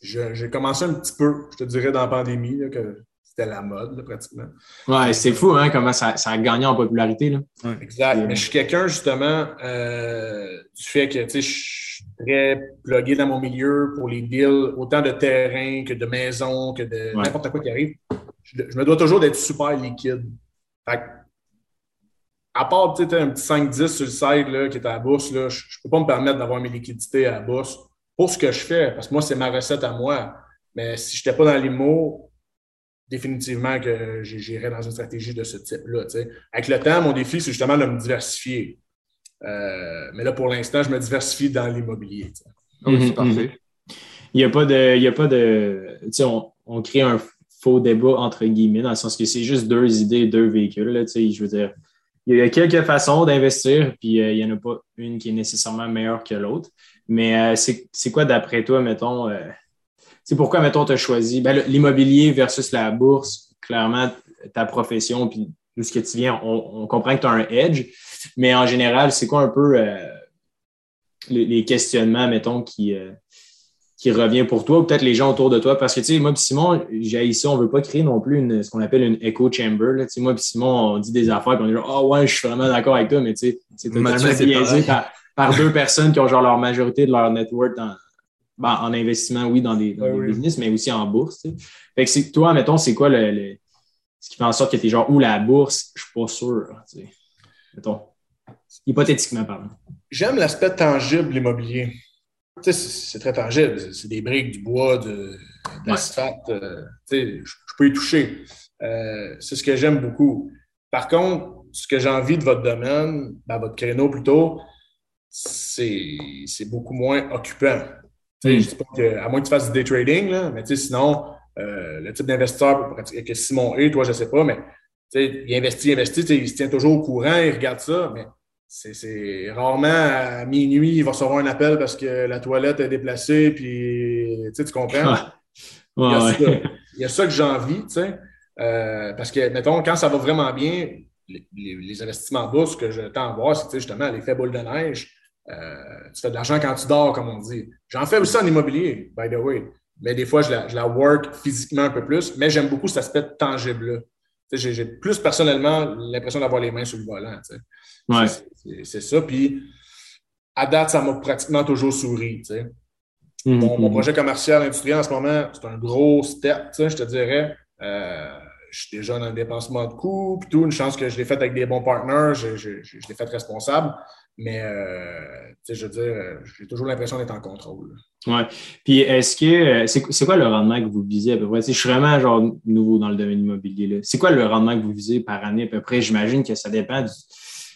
J'ai commencé un petit peu, je te dirais, dans la pandémie, que c'était la mode, pratiquement. Ouais, c'est fou, hein, comment ça, a gagné en popularité. Là. exact. Mais je suis quelqu'un, justement, du fait que, tu sais, très plugué dans mon milieu pour les deals, autant de terrain que de maison, que de n'importe quoi qui arrive. Je, me dois toujours d'être super liquide. À part un petit 5-10 sur le side là, qui est à la bourse, là, je ne peux pas me permettre d'avoir mes liquidités à la bourse pour ce que je fais, parce que moi, c'est ma recette à moi. Mais si je n'étais pas dans les mots, définitivement que j'irais dans une stratégie de ce type-là. Avec le temps, mon défi, c'est justement de me diversifier. Euh, mais là, pour l'instant, je me diversifie dans l'immobilier. Mhm, mhm. Il n'y a pas de. Il y a pas de on, on, crée un faux débat entre guillemets, dans le sens que c'est juste deux idées, deux véhicules. Là, je veux dire, il y a quelques façons d'investir, puis euh, il n'y en a pas une qui est nécessairement meilleure que l'autre. Mais euh, c'est quoi, d'après toi, mettons, c'est pourquoi, mettons, tu as choisi ben, l'immobilier versus la bourse, clairement, ta profession, puis d'où ce que tu viens, on, comprend que tu as un edge, mais en général, c'est quoi un peu euh, les, questionnements, mettons, qui, euh, qui revient pour toi ou peut-être les gens autour de toi? Parce que, tu sais, moi, Simon, j'ai ici, on ne veut pas créer non plus une, ce qu'on appelle une echo chamber. Là. Moi, puis Simon, on dit des affaires, puis on dit, oh ouais, je suis vraiment d'accord avec toi, mais tu sais, c'est totalement biaisé par, par, deux personnes qui ont genre leur majorité de leur network en, ben, en investissement, oui, dans des, dans des business, mais aussi en bourse. Fait que toi, mettons, c'est quoi le ce qui fait en sorte que tu es genre, ou la bourse, je suis pas sûr. Mettons, hypothétiquement parlant. J'aime l'aspect tangible de l'immobilier. C'est très tangible. C'est des briques, du bois, de, l'asphalte. Euh, je, peux y toucher. Euh, c'est ce que j'aime beaucoup. Par contre, ce que j'ai envie de votre domaine, ben, votre créneau plutôt, c'est beaucoup moins occupant. Je ne dis pas que, à moins que tu fasses du day trading, là, mais sinon, euh, le type d'investisseur que Simon est, toi, je ne sais pas, mais il investit, il investit, il se tient toujours au courant, il regarde ça, mais c'est rarement à minuit, il va recevoir un appel parce que la toilette est déplacée, puis tu comprends? il, y a ça, que j'ai envie, euh, parce que, mettons, quand ça va vraiment bien, les, investissements bourse que je tends à voir, c'est justement l'effet boule de neige. Euh, tu fais de l'argent quand tu dors, comme on dit. J'en fais aussi en immobilier, by the way mais des fois, je la, work physiquement un peu plus, mais j'aime beaucoup cet aspect tangible-là. J'ai plus personnellement l'impression d'avoir les mains sur le volant. C'est ça. Puis, à date, ça m'a pratiquement toujours souri. Mm-hmm. mon, projet commercial industriel en ce moment, c'est un gros step, je te dirais. Euh, je suis déjà dans le dépensement de coûts, puis tout. Une chance que je l'ai fait avec des bons partenaires, je, je, l'ai fait responsable. Mais, euh, je veux dire, j'ai toujours l'impression d'être en contrôle. Oui. Puis, est-ce que, euh, c'est quoi le rendement que vous visez à peu près? je suis vraiment genre nouveau dans le domaine immobilier. C'est quoi le rendement que vous visez par année à peu près? J'imagine que ça dépend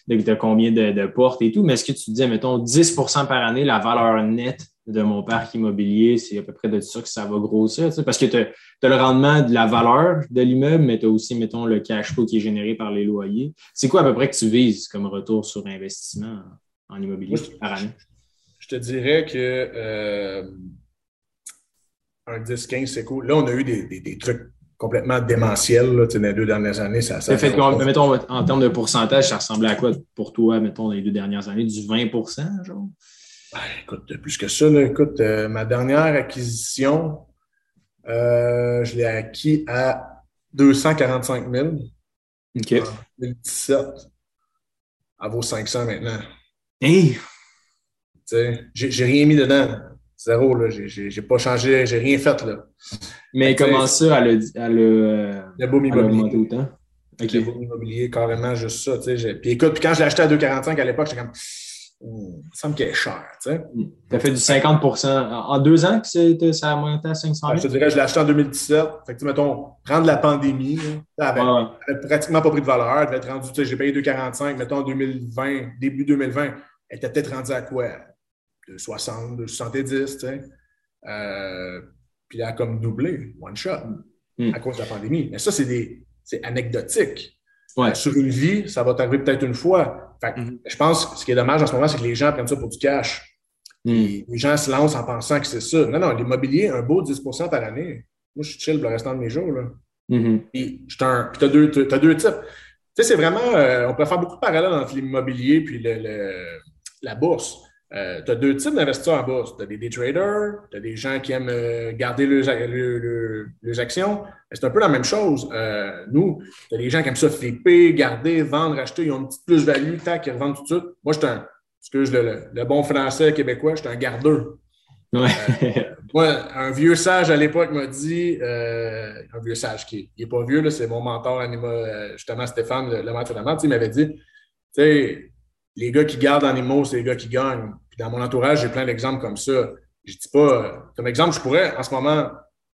de, combien de, portes et tout, mais est-ce que tu disais, mettons, 10% par année, la valeur nette de mon parc immobilier, c'est à peu près de ça que ça va grossir, parce que tu as, le rendement de la valeur de l'immeuble, mais tu as aussi, mettons, le cash flow qui est généré par les loyers. C'est quoi à peu près que tu vises comme retour sur investissement en immobilier par année? Je te dirais que euh, un 10-15, c'est cool. Là, on a eu des, trucs complètement démentiel là, dans les deux dernières années. Ça, ça fait mettons, en termes de pourcentage, ça ressemblait à quoi pour toi, mettons, dans les deux dernières années? Du 20 genre? Ben, écoute, plus que ça, écoute, euh, ma dernière acquisition, euh, je l'ai acquis à 245 000. OK. En 2017. Elle vaut 500 maintenant. Hey! J'ai rien mis dedans. Zéro, là. J'ai pas changé, j'ai rien fait, là. Mais comment ça, elle a, le, le boom immobilier. autant? Le boom immobilier, carrément, juste ça, tu sais. Puis écoute, puis quand je l'ai acheté à 2,45 à l'époque, j'étais comme il me semble qu'elle est chère. Tu sais. as fait du 50% En deux ans que ça a monté à 500 000? je te dirais, je l'ai acheté en 2017. Fait que, mettons, prendre la pandémie, elle avait, pratiquement pas pris de valeur. Elle devait être rendue, j'ai payé 2,45. Mettons, en 2020, début 2020, elle était peut-être rendue à quoi? De 60, de 70, tu sais. Euh, puis elle a comme doublé, one shot, hmm. à cause de la pandémie. Mais ça, c'est anecdotique. Sur une vie, ça va t'arriver peut-être une fois. Mhm. Je pense que ce qui est dommage en ce moment, c'est que les gens prennent ça pour du cash. Mhm. Les gens se lancent en pensant que c'est ça. Non, non, l'immobilier, un beau 10% par année. Moi, je suis chill le restant de mes jours. Là. Mhm. Puis, tu as, deux types. Tu sais, c'est vraiment. Euh, on peut faire beaucoup de parallèles entre l'immobilier et le, la bourse. Euh, tu as deux types d'investisseurs en bourse. Tu as des day traders, tu as des gens qui aiment euh, garder leurs, actions. C'est un peu la même chose. Euh, nous, tu as des gens qui aiment ça flipper, garder, vendre, acheter. Ils ont une petite plus-value, tac, ils revendent tout de suite. Moi, je suis un, excuse le, le, bon français québécois, je suis un gardeur. Ouais. moi, un vieux sage à l'époque m'a dit, un vieux sage qui n'est pas vieux, c'est mon mentor, anima, justement Stéphane, le, le maître de la il m'avait dit, tu sais, les gars qui gardent en c'est les gars qui gagnent. Puis dans mon entourage, j'ai plein d'exemples comme ça. Je dis pas, comme exemple, je pourrais en ce moment,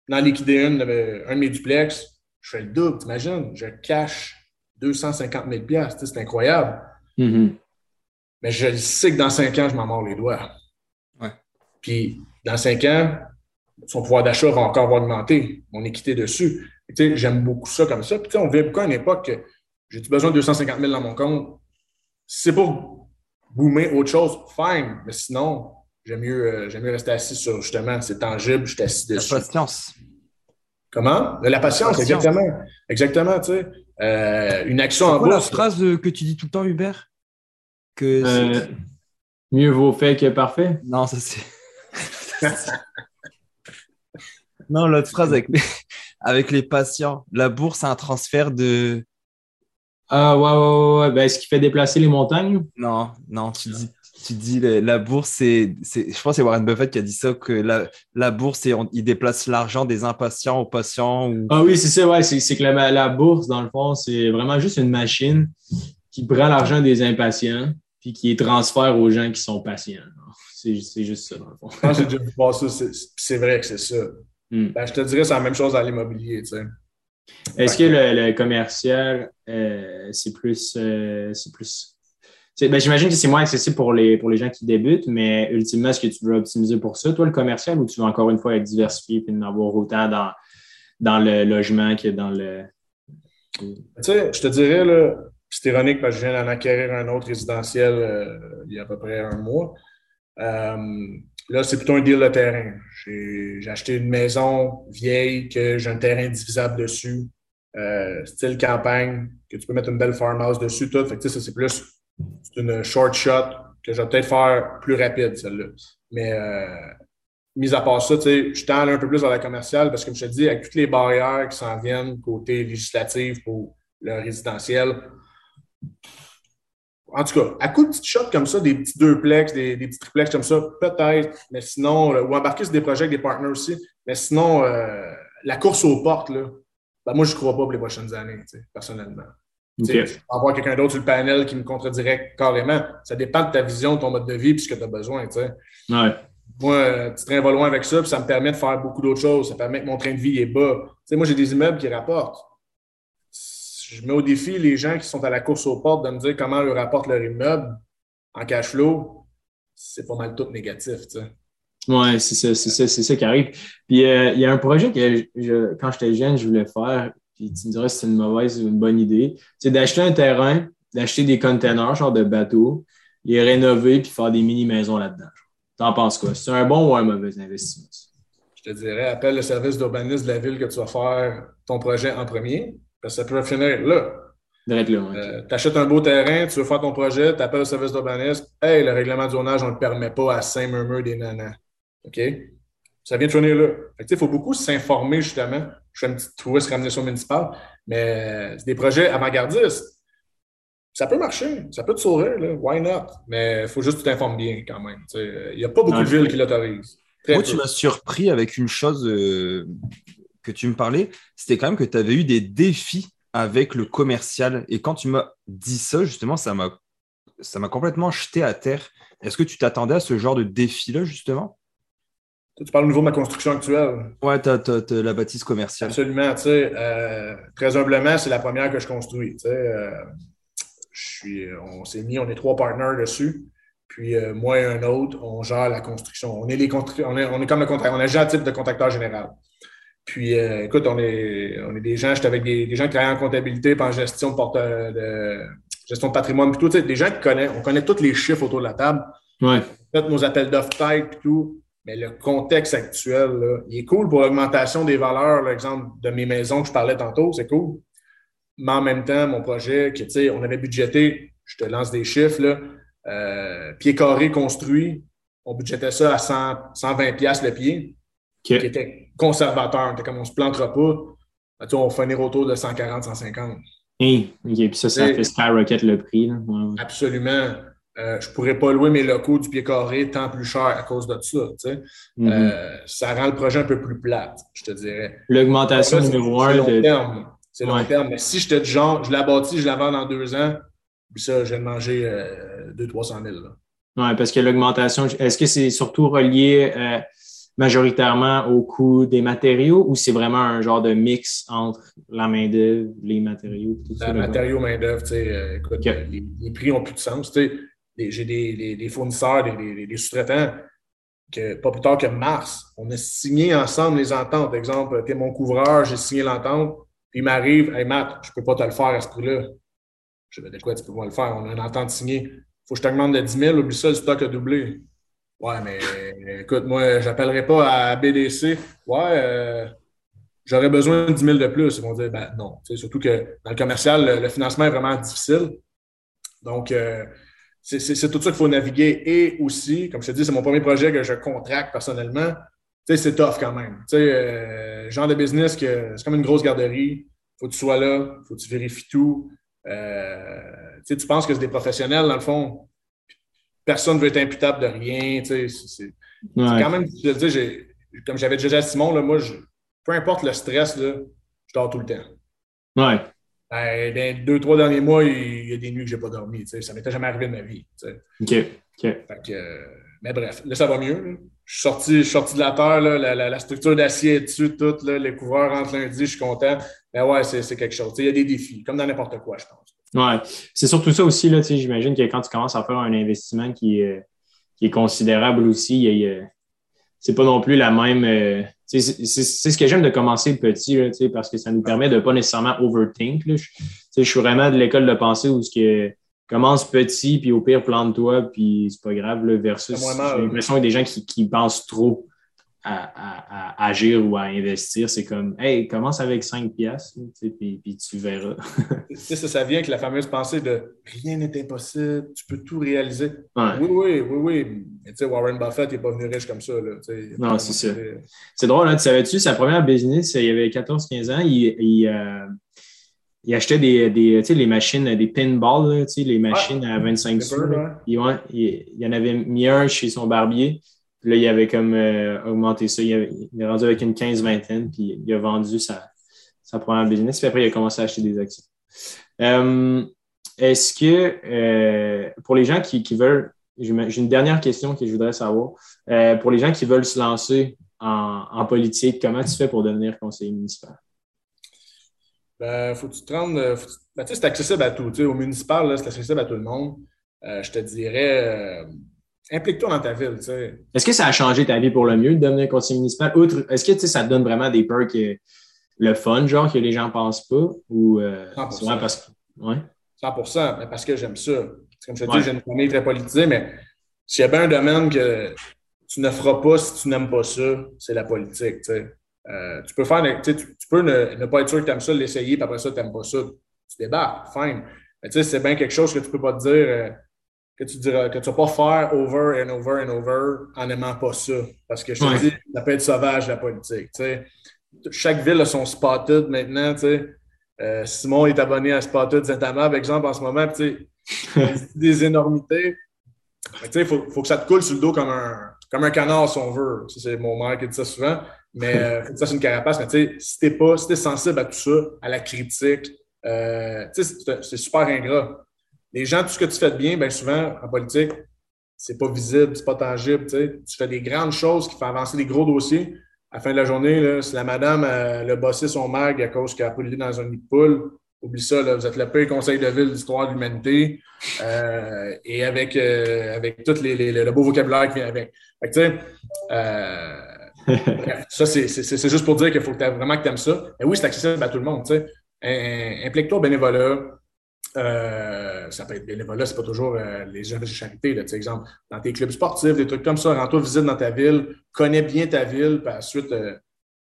dans liquider un de mes duplex, je fais le double, t'imagines? Je cache 250 000 c'est incroyable. Mm-hmm. Mais je sais que dans cinq ans, je m'en mords les doigts. Ouais. Puis dans cinq ans, son pouvoir d'achat va encore augmenter, mon équité dessus. J'aime beaucoup ça comme ça. Puis on vit beaucoup à une époque que j'ai besoin de 250 000 dans mon compte? C'est pour boomer autre chose, fine. Mais sinon, j'aime mieux, euh, mieux rester assis sur justement, c'est tangible, je suis assis dessus. La patience. Comment? La patience, exactement. Exactement, tu sais. Euh, une action en bourse. la phrase que tu dis tout le temps, Hubert? Que euh, mieux vaut fait que parfait? Non, ça c'est. non, l'autre phrase avec les... avec les patients. La bourse, c'est un transfert de ah, ouais, ouais, ouais. Ben, est-ce qu'il fait déplacer les montagnes? Non, non, tu dis, tu dis la bourse, c'est, je pense que c'est Warren Buffett qui a dit ça, que la, la bourse, il déplace l'argent des impatients aux patients. Ah oui, c'est ça, ouais. C'est, que la, la, bourse, dans le fond, c'est vraiment juste une machine qui prend l'argent des impatients puis qui les transfère aux gens qui sont patients. C'est, c'est juste ça, dans le fond. Ah, j'ai déjà vu ça. C'est, vrai que c'est ça. Hmm. Ben, je te dirais, c'est la même chose à l'immobilier, tu sais. Est-ce que le, commercial, euh, c'est plus. Euh, c'est plus ben, J'imagine que c'est moins accessible pour les, pour les gens qui débutent, mais ultimement, est-ce que tu veux optimiser pour ça, toi, le commercial, ou tu veux encore une fois être diversifié et en avoir autant dans, dans le logement que dans le. Tu sais, je te dirais, là, c'est ironique parce que je viens d'en acquérir un autre résidentiel euh, il y a à peu près un mois. Là, c'est plutôt un deal de terrain. J'ai acheté une maison vieille que j'ai un terrain divisable dessus, euh, style campagne, que tu peux mettre une belle farmhouse dessus, tout. Fait que, ça, c'est plus une short shot que je vais peut-être faire plus rapide, celle-là. Mais euh, mis à part ça, je tends un peu plus vers la commerciale parce que, comme je te dis, avec toutes les barrières qui s'en viennent côté législatif pour le résidentiel, en tout cas, à coup de petites shots comme ça, des petits deux-plex, des, petits triplex comme ça, peut-être, mais sinon, ou embarquer sur des projets avec des partenaires aussi, mais sinon, euh, la course aux portes, là, ben moi, je ne crois pas pour les prochaines années, personnellement. Okay. Je avoir quelqu'un d'autre sur le panel qui me contredirait carrément. Ça dépend de ta vision, de ton mode de vie et ce que tu as besoin. Ouais. Moi, euh, tu train va loin avec ça, puis ça me permet de faire beaucoup d'autres choses. Ça permet que mon train de vie est bas. moi, j'ai des immeubles qui rapportent je mets au défi les gens qui sont à la course aux portes de me dire comment ils rapportent leur immeuble en cash flow. C'est pas mal tout négatif, tu sais. Oui, c'est ça, c'est ça, c'est ça qui arrive. Puis euh, il y a un projet que quand j'étais jeune, je voulais faire, puis tu me dirais si c'est une mauvaise ou une bonne idée. C'est d'acheter un terrain, d'acheter des containers, genre de bateaux, les rénover puis faire des mini-maisons là-dedans. T'en penses quoi? C'est un bon ou un mauvais investissement? Je je te dirais, appelle le service d'urbanisme de la ville que tu vas faire ton projet en premier, parce que ça peut finir là. Euh, tu achètes un beau terrain, tu veux faire ton projet, tu appelles le service d'urbanisme. Hey, le règlement de zonage, on ne le permet pas à Saint-Murmure des nanas. OK? Ça vient de finir là. Il faut beaucoup s'informer, justement. Je fais un petit touriste ramener sur municipal, mais c'est des projets avant-gardistes. Ça peut marcher, ça peut te sauver, là. why not? Mais il faut juste que tu t'informes bien quand même. Il n'y a pas beaucoup de villes qui l'autorisent. Moi, tu m'as surpris avec une chose euh, que tu me parlais, c'était quand même que tu avais eu des défis avec le commercial. Et quand tu m'as dit ça, justement, ça m'a, ça m'a complètement jeté à terre. Est-ce que tu t'attendais à ce genre de défi-là, justement? Tu parles au niveau de ma construction actuelle. Ouais, tu as, la bâtisse commerciale. Absolument. Tu sais, euh, très humblement, c'est la première que je construis. Tu sais, euh, je suis, on s'est mis, on est trois partenaires dessus. Puis euh, moi et un autre, on gère la construction. On est, les on est, on est comme le contrat, on est un type de contracteur général. Puis, euh, écoute, on est, on est des gens, j'étais avec des, gens qui travaillent en comptabilité, pas en gestion de, porte, de gestion de patrimoine, puis tout, des gens qui connaissent, on connaît tous les chiffres autour de la table. Ouais. Peut-être nos appels d'offres tête, puis tout. Mais le contexte actuel, là, il est cool pour l'augmentation des valeurs, l'exemple de mes maisons que je parlais tantôt, c'est cool. Mais en même temps, mon projet, que, on avait budgété, je te lance des chiffres, là, euh, pied carré construit, on budgétait ça à 100, 120 pièces le pied qui était conservateur. C'était comme on se plantera pas. Ben, on va finir autour de 140, 150. Et puis ça, ça fait skyrocket le prix. Absolument. Euh, je ne pourrais pas louer mes locaux du pied carré tant plus cher à cause de ça. Mm-hmm. Euh, ça rend le projet un peu plus plate, je te dirais. L'augmentation numéro un. C'est long terme. C'est long terme. Mais si je te dis genre, je la bâtis, je la vends dans deux ans, puis ça, je vais manger euh, 200-300 000. Oui, parce que l'augmentation, est-ce que c'est surtout relié euh, majoritairement au coût des matériaux ou c'est vraiment un genre de mix entre la main-d'œuvre, les matériaux? Tout ça, matériaux, main-d'œuvre, tu sais, euh, écoute, les, prix n'ont plus de sens. Tu sais, j'ai des, des, fournisseurs, des, des sous-traitants que pas plus tard que mars, on a signé ensemble les ententes. Par exemple, tu es mon couvreur, j'ai signé l'entente, puis il m'arrive, hey Matt, je peux pas te le faire à ce prix-là. Je vais dire quoi, tu peux pas le faire, on a une entente signée. Faut que je t'augmente de 10 000, oublie ça, le stock a doublé. Ouais, mais écoute, moi, j'appellerai pas à BDC. Ouais, euh, j'aurais besoin de 10 000 de plus. Ils vont dire, ben non. Surtout que dans le commercial, le, financement est vraiment difficile. Donc, euh, c'est tout ça qu'il faut naviguer. Et aussi, comme je te dis, c'est mon premier projet que je contracte personnellement. C'est tough quand même. Tu sais, euh, genre de business que c'est comme une grosse garderie. Faut que tu sois là, faut que tu vérifies tout. Euh, tu penses que c'est des professionnels, dans le fond personne ne veut être imputable de rien. C'est quand même, comme j'avais déjà dit à Simon, là, moi, peu importe le stress, là, je dors tout le temps. Ouais. Ben, dans les deux, trois derniers mois, il y a des nuits que je n'ai pas dormi. Ça ne m'était jamais arrivé de ma vie. OK. mais bref, là, ça va mieux. Je suis sorti, sorti de la terre, la, la, structure d'acier est dessus, tout, les couvreurs rentrent lundi, je suis content. Mais ouais, c'est quelque chose. Il y a des défis, comme dans n'importe quoi, je pense. Ouais, c'est surtout ça aussi, là, j'imagine que quand tu commences à faire un investissement qui, qui est considérable aussi, c'est pas non plus la même. Euh, c'est ce que j'aime de commencer petit, là, parce que ça nous permet de ne pas nécessairement overthink. Là. Je, je suis vraiment de l'école de pensée où ce que commence petit, puis au pire, plante-toi, puis c'est pas grave, là, versus j'ai l'impression qu'il y a des gens qui, qui pensent trop à, agir ou à investir, c'est comme, hey, commence avec 5 piastres, puis, puis tu verras. ça, ça vient avec la fameuse pensée de rien n'est impossible, tu peux tout réaliser. Oui, oui, oui, oui. Mais tu sais, Warren Buffett n'est pas venu riche comme ça. Là, non, c'est ça. C'est drôle, hein, tu savais-tu, sa première business, il y avait 14-15 ans, il, il, euh, il achetait des, des les machines, des pinballs, les machines à 25 sous. Il, il, en avait mis un chez son barbier. Puis là, il avait comme euh, augmenté ça. Il, est rendu avec une 15-vingtaine, puis il a vendu sa, première business. Puis après, il a commencé à acheter des actions. Euh, est-ce que euh, pour les gens qui, veulent, j'ai une dernière question que je voudrais savoir. pour les gens qui veulent se lancer en, politique, comment tu fais pour devenir conseiller municipal? Ben, faut que tu te rendes. Ben, c'est accessible à tout. Au municipal, c'est accessible à tout le monde. je te dirais implique-toi dans ta ville. Est-ce que ça a changé ta vie pour le mieux de devenir conseiller municipal? Outre, est-ce que ça te donne vraiment des perks, euh, le fun, genre que les gens ne pensent pas? Ou euh, 100%. parce que. Ouais. 100 mais parce que j'aime ça. Comme je te dis, j'ai une famille très politisée, mais s'il y a bien un domaine que tu ne feras pas si tu n'aimes pas ça, c'est la politique. Euh, tu peux faire, tu, peux ne, pas être sûr que tu aimes ça, l'essayer, puis après ça, tu n'aimes pas ça. Tu débarques, fine. Mais tu sais, c'est bien quelque chose que tu ne peux pas te dire, euh, que tu diras, que tu vas pas faire over and over and over en n'aimant pas ça. Parce que je te dis, ça peut être sauvage, la politique. Chaque ville a son spotted maintenant. Euh, Simon est abonné à Spotted Saint-Amand, par exemple, en ce moment. des énormités. Il faut, faut, que ça te coule sur le dos comme un, comme un canard, si on veut. C'est mon mère qui dit ça souvent. Mais euh, ça, c'est une carapace. Mais tu sais, si t'es pas, si es sensible à tout ça, à la critique, euh, c'est super ingrat. Les gens, tout ce que tu fais de bien, bien souvent, en politique, c'est pas visible, c'est pas tangible. Tu fais des grandes choses qui font avancer des gros dossiers. À la fin de la journée, là, si la madame euh, le bossé son mag à cause qu'elle a pollué dans un nid de poule, oublie ça, là, vous êtes le pire conseil de ville d'histoire de l'humanité. Euh, et avec, euh, avec tout les, le beau vocabulaire qui vient avec. Fait que, ça, c'est juste pour dire qu'il faut que vraiment que tu aimes ça. Mais oui, c'est accessible à tout le monde. Implique-toi au bénévolat. Euh, ça peut être bénévolat, c'est pas toujours euh, les œuvres de charité. Là, exemple, dans tes clubs sportifs, des trucs comme ça, rends-toi visite dans ta ville, connais bien ta ville, puis ensuite,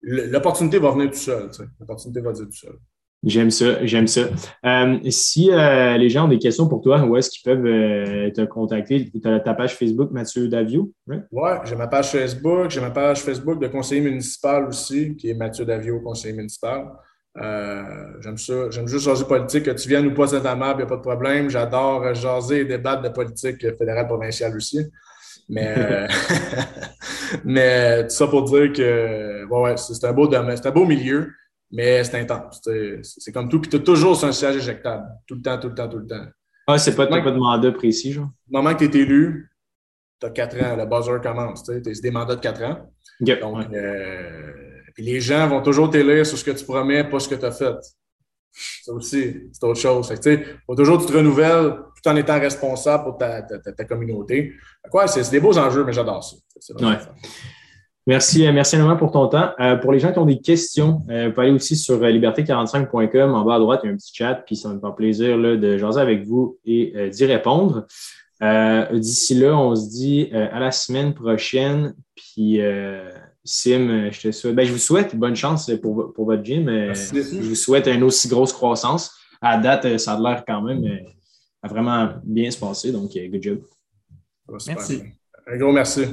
l'opportunité va venir tout seul. L'opportunité va venir tout seul. J'aime ça, j'aime ça. Euh, si euh, les gens ont des questions pour toi, où est-ce qu'ils peuvent euh, te contacter? Tu as ta page Facebook, Mathieu Davio? Oui, ouais, j'ai ma page Facebook, j'ai ma page Facebook de conseiller municipal aussi, qui est Mathieu Davio, conseiller municipal. J'aime ça. J'aime juste jaser politique. Que tu viennes ou pas saint amable, il n'y a pas de problème. J'adore jaser et débattre de politique fédérale provinciale aussi. Mais, mais tout ça pour dire que ouais, c'est un beau domaine, c'est un beau milieu. Mais c'est intense. C'est comme tout. Puis tu as toujours un siège éjectable. Tout le temps, tout le temps, tout le temps. Ah, c'est pas, pas de mandat précis, genre? Le moment que tu es élu, tu as 4 ans. Le buzzer commence. C'est des mandats de 4 ans. Donc, euh, puis les gens vont toujours t'élire sur ce que tu promets, pas ce que tu as fait. Ça aussi, c'est autre chose. Il faut toujours que tu te renouvelles tout en étant responsable pour ta, ta, communauté. Quoi, c'est des beaux enjeux, mais j'adore ça. Ouais. Merci, euh, merci énormément pour ton temps. Euh, pour les gens qui ont des questions, euh, vous pouvez aller aussi sur liberté45.com. En bas à droite, il y a un petit chat, puis ça va me faire plaisir là, de jaser avec vous et d'y répondre. D'ici là, on se dit à la semaine prochaine. Puis Sim, je te souhaite, ben, je vous souhaite bonne chance pour, pour votre gym. je vous souhaite une aussi grosse croissance. À date, ça a l'air quand même à vraiment bien se passer. Donc, good job. Merci. Un gros merci.